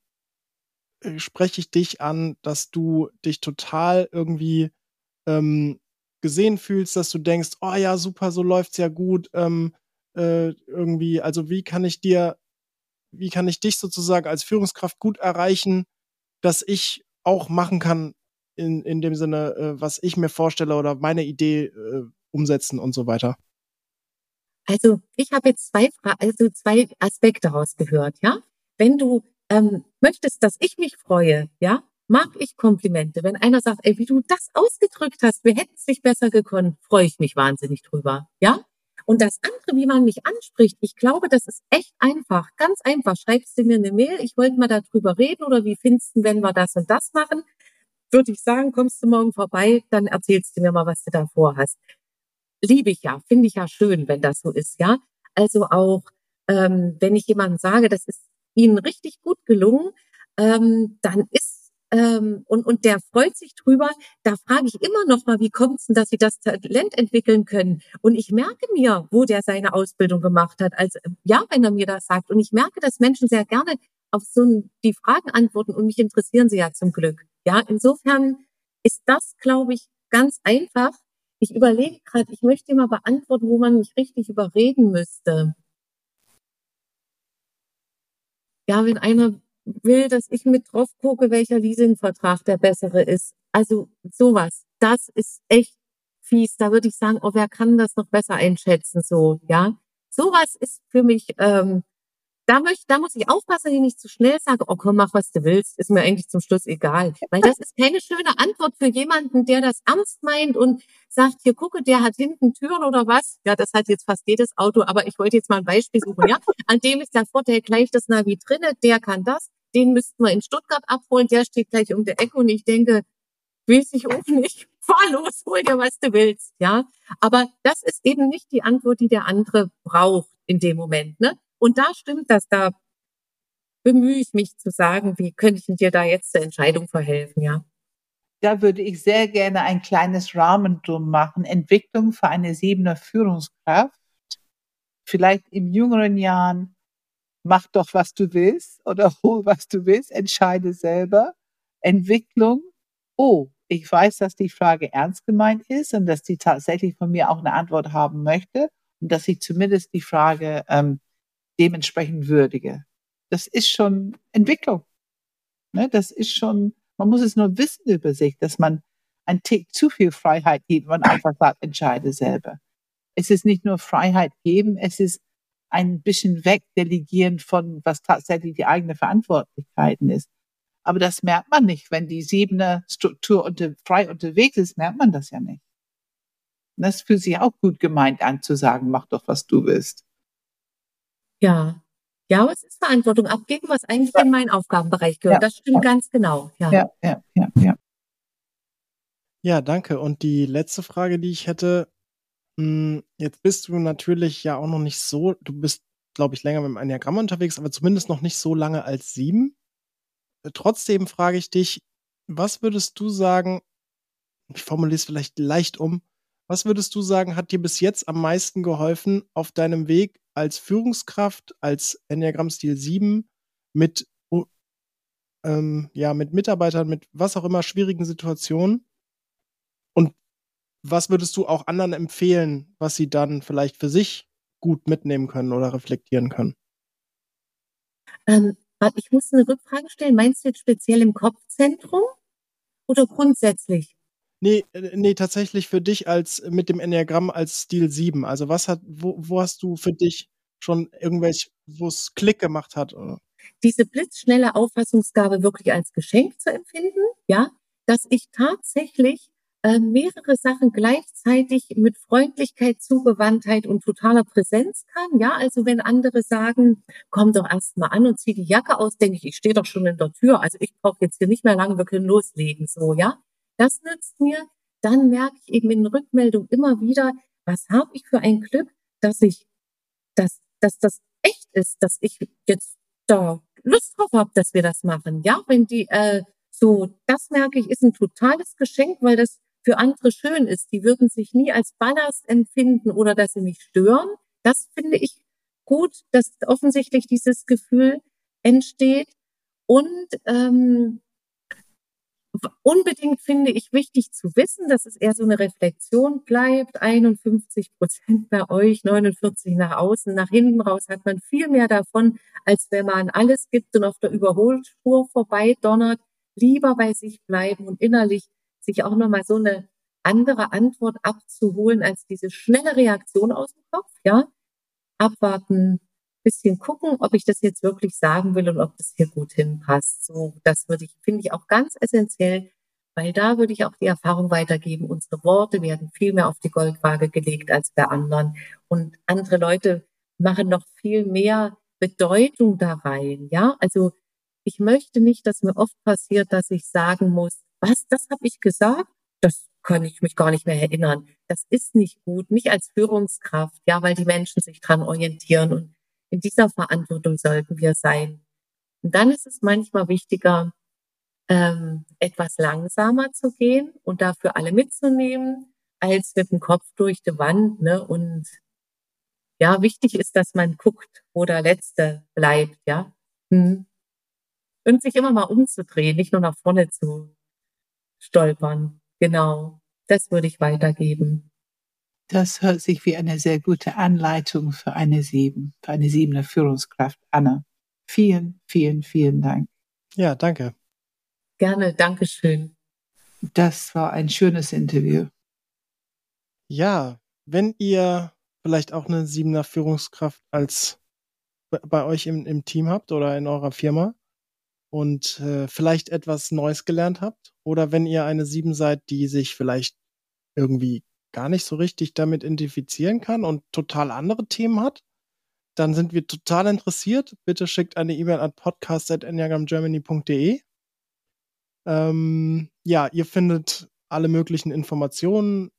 äh, spreche ich dich an, dass du dich total irgendwie ähm, gesehen fühlst, dass du denkst, oh ja, super, so läuft's ja gut, ähm, äh, irgendwie, also wie kann ich dir, wie kann ich dich sozusagen als Führungskraft gut erreichen, dass ich auch machen kann, in, in dem Sinne, äh, was ich mir vorstelle oder meine Idee äh, umsetzen und so weiter? Also ich habe jetzt zwei, also zwei Aspekte rausgehört, ja. Wenn du ähm, möchtest, dass ich mich freue, ja, mag ich Komplimente. Wenn einer sagt, ey, wie du das ausgedrückt hast, wir hätten es nicht besser gekonnt, freue ich mich wahnsinnig drüber. Ja? Und das andere, wie man mich anspricht, ich glaube, das ist echt einfach, ganz einfach. Schreibst du mir eine Mail, ich wollte mal darüber reden oder wie findest du, wenn wir das und das machen? Würde ich sagen, kommst du morgen vorbei, dann erzählst du mir mal, was du da vorhast. Liebe ich ja, finde ich ja schön, wenn das so ist, ja. Also auch, ähm, wenn ich jemandem sage, das ist ihnen richtig gut gelungen, ähm, dann ist ähm, und, und der freut sich drüber, da frage ich immer noch mal, wie kommt es denn, dass sie das Talent entwickeln können? Und ich merke mir, wo der seine Ausbildung gemacht hat, als ja, wenn er mir das sagt. Und ich merke, dass Menschen sehr gerne auf so die Fragen antworten und mich interessieren sie ja zum Glück. Ja, insofern ist das, glaube ich, ganz einfach. Ich überlege gerade, ich möchte mal beantworten, wo man mich richtig überreden müsste. Ja, wenn einer will, dass ich mit drauf gucke, welcher Leasingvertrag der bessere ist. Also sowas. Das ist echt fies. Da würde ich sagen, oh, wer kann das noch besser einschätzen? So, ja. Sowas ist für mich ähm, da, möchte, da muss ich aufpassen, dass ich nicht zu schnell sage, oh komm, mach, was du willst, ist mir eigentlich zum Schluss egal. Weil das ist keine schöne Antwort für jemanden, der das ernst meint und sagt, hier gucke, der hat hinten Türen oder was. Ja, das hat jetzt fast jedes Auto, aber ich wollte jetzt mal ein Beispiel suchen, ja. An dem ist der Vorteil gleich das Navi drinne, der kann das, den müssten wir in Stuttgart abholen, der steht gleich um der Ecke und ich denke, will sich auch nicht, fahr los, hol dir, was du willst, ja. Aber das ist eben nicht die Antwort, die der andere braucht in dem Moment, ne? Und da stimmt das, da bemühe ich mich zu sagen, wie könnte ich dir da jetzt zur Entscheidung verhelfen, ja. Da würde ich sehr gerne ein kleines Rahmen drum machen. Entwicklung für eine siebener Führungskraft. Vielleicht in jüngeren Jahren, mach doch, was du willst oder hol, was du willst, entscheide selber. Entwicklung, oh, ich weiß, dass die Frage ernst gemeint ist und dass die tatsächlich von mir auch eine Antwort haben möchte und dass ich zumindest die Frage ähm, dementsprechend würdige. Das ist schon Entwicklung. Ne? Das ist schon, man muss es nur wissen über sich, dass man ein Tick zu viel Freiheit gibt, man einfach sagt, entscheide selber. Es ist nicht nur Freiheit geben, es ist ein bisschen wegdelegieren von, was tatsächlich die eigene Verantwortlichkeiten ist. Aber das merkt man nicht. Wenn die siebene Struktur unter, frei unterwegs ist, merkt man das ja nicht. das fühlt sich auch gut gemeint an, zu sagen, mach doch, was du willst. Ja. Ja, aber es ist Verantwortung abgeben, was eigentlich ja. in meinen Aufgabenbereich gehört. Ja. Das stimmt ja. ganz genau. Ja. ja, ja, ja, ja. Ja, danke. Und die letzte Frage, die ich hätte, jetzt bist du natürlich ja auch noch nicht so, du bist, glaube ich, länger mit dem Enneagramm unterwegs, aber zumindest noch nicht so lange als sieben. Äh, trotzdem frage ich dich, was würdest du sagen, ich formuliere es vielleicht leicht um, was würdest du sagen, hat dir bis jetzt am meisten geholfen auf deinem Weg als Führungskraft, als Enneagramm-Stil 7 mit, ähm, ja, mit Mitarbeitern, mit was auch immer schwierigen Situationen? Was würdest du auch anderen empfehlen, was sie dann vielleicht für sich gut mitnehmen können oder reflektieren können? Ähm, ich muss eine Rückfrage stellen. Meinst du jetzt speziell im Kopfzentrum oder grundsätzlich? Nee, äh, nee, tatsächlich für dich als mit dem Enneagramm als Stil 7. Also was hat, wo, wo hast du für dich schon irgendwelche, wo es Klick gemacht hat? Oder? Diese blitzschnelle Auffassungsgabe wirklich als Geschenk zu empfinden, ja, dass ich tatsächlich äh, mehrere Sachen gleichzeitig mit Freundlichkeit, Zugewandtheit und totaler Präsenz kann. Ja, also wenn andere sagen, komm doch erst mal an und zieh die Jacke aus, denke ich, ich stehe doch schon in der Tür. Also ich brauche jetzt hier nicht mehr lange, wir können loslegen. So, ja. Das nützt mir. Dann merke ich eben in Rückmeldung immer wieder, was habe ich für ein Glück, dass ich, dass, dass das echt ist, dass ich jetzt da Lust drauf habe, dass wir das machen. Ja, wenn die äh, so, das merke ich, ist ein totales Geschenk, weil das für andere schön ist. Die würden sich nie als Ballast empfinden oder dass sie mich stören. Das finde ich gut, dass offensichtlich dieses Gefühl entsteht. Und ähm, unbedingt finde ich wichtig zu wissen, dass es eher so eine Reflexion bleibt. 51 Prozent bei euch, 49 nach außen, nach hinten raus hat man viel mehr davon, als wenn man alles gibt und auf der Überholspur vorbei donnert. Lieber bei sich bleiben und innerlich sich auch nochmal so eine andere Antwort abzuholen als diese schnelle Reaktion aus dem Kopf, ja. Abwarten, bisschen gucken, ob ich das jetzt wirklich sagen will und ob das hier gut hinpasst. So, das würde ich, finde ich auch ganz essentiell, weil da würde ich auch die Erfahrung weitergeben. Unsere Worte werden viel mehr auf die Goldwaage gelegt als bei anderen. Und andere Leute machen noch viel mehr Bedeutung da rein. Ja, also ich möchte nicht, dass mir oft passiert, dass ich sagen muss, was, das habe ich gesagt? Das kann ich mich gar nicht mehr erinnern. Das ist nicht gut, nicht als Führungskraft, ja, weil die Menschen sich dran orientieren und in dieser Verantwortung sollten wir sein. Und dann ist es manchmal wichtiger, ähm, etwas langsamer zu gehen und dafür alle mitzunehmen, als mit dem Kopf durch die Wand. Ne? Und ja, wichtig ist, dass man guckt, wo der Letzte bleibt, ja. Hm. Und sich immer mal umzudrehen, nicht nur nach vorne zu stolpern. Genau. Das würde ich weitergeben. Das hört sich wie eine sehr gute Anleitung für eine Sieben, für eine siebener Führungskraft. Anna, vielen, vielen, vielen Dank. Ja, danke. Gerne, Dankeschön. Das war ein schönes Interview. Ja, wenn ihr vielleicht auch eine siebener Führungskraft als bei euch im, im Team habt oder in eurer Firma und äh, vielleicht etwas Neues gelernt habt oder wenn ihr eine sieben seid, die sich vielleicht irgendwie gar nicht so richtig damit identifizieren kann und total andere Themen hat, dann sind wir total interessiert. Bitte schickt eine E-Mail an podcast.enneagramgermany.de. Ähm, ja, ihr findet alle möglichen Informationen,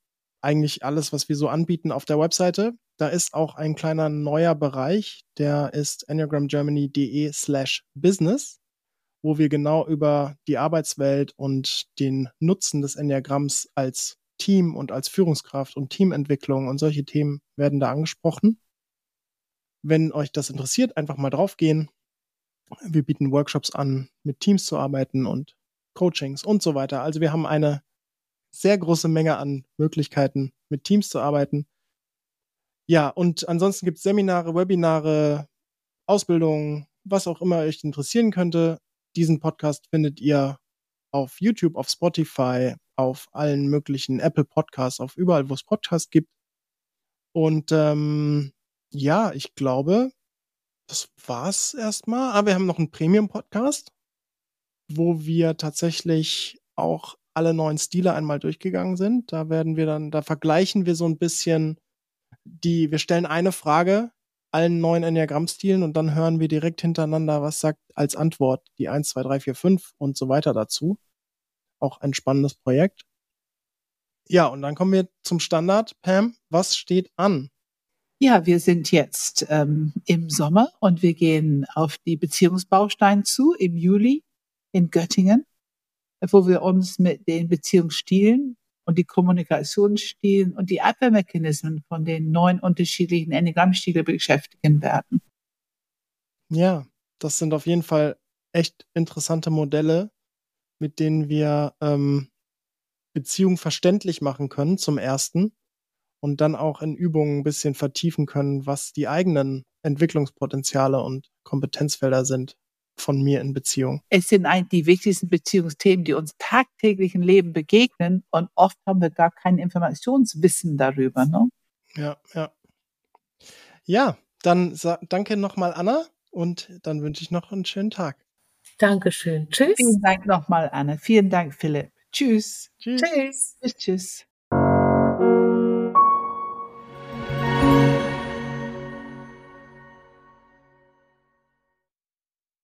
eigentlich alles, was wir so anbieten auf der Webseite. Da ist auch ein kleiner neuer Bereich, der ist enneagramgermany.de slash business, wo wir genau über die Arbeitswelt und den Nutzen des Enneagramms als Team und als Führungskraft und Teamentwicklung und solche Themen werden da angesprochen. Wenn euch das interessiert, einfach mal draufgehen. Wir bieten Workshops an, mit Teams zu arbeiten und Coachings und so weiter. Also wir haben eine sehr große Menge an Möglichkeiten, mit Teams zu arbeiten. Ja, und ansonsten gibt es Seminare, Webinare, Ausbildungen, was auch immer euch interessieren könnte. Diesen Podcast findet ihr auf YouTube, auf Spotify, auf allen möglichen Apple Podcasts, auf überall, wo es Podcasts gibt. Und ähm, ja, ich glaube, das war's erstmal. Aber ah, wir haben noch einen Premium-Podcast, wo wir tatsächlich auch alle neuen Stile einmal durchgegangen sind. Da werden wir dann, da vergleichen wir so ein bisschen die, wir stellen eine Frage allen neuen Enneagramm-Stilen und dann hören wir direkt hintereinander, was sagt als Antwort die 1, 2, 3, 4, 5 und so weiter dazu. Auch ein spannendes Projekt. Ja, und dann kommen wir zum Standard. Pam, was steht an? Ja, wir sind jetzt ähm, im Sommer und wir gehen auf die Beziehungsbausteine zu im Juli in Göttingen, wo wir uns mit den Beziehungsstilen und die Kommunikationsstilen und die Abwehrmechanismen von den neun unterschiedlichen Enneagrammstilen beschäftigen werden. Ja, das sind auf jeden Fall echt interessante Modelle, mit denen wir ähm, Beziehungen verständlich machen können, zum ersten, und dann auch in Übungen ein bisschen vertiefen können, was die eigenen Entwicklungspotenziale und Kompetenzfelder sind von mir in Beziehung. Es sind eigentlich die wichtigsten Beziehungsthemen, die uns tagtäglich im Leben begegnen und oft haben wir gar kein Informationswissen darüber. Ne? Ja, ja. Ja, dann danke nochmal Anna und dann wünsche ich noch einen schönen Tag. Dankeschön. Tschüss. Vielen Dank nochmal, Anna. Vielen Dank, Philipp. Tschüss. Tschüss. Tschüss. Tschüss.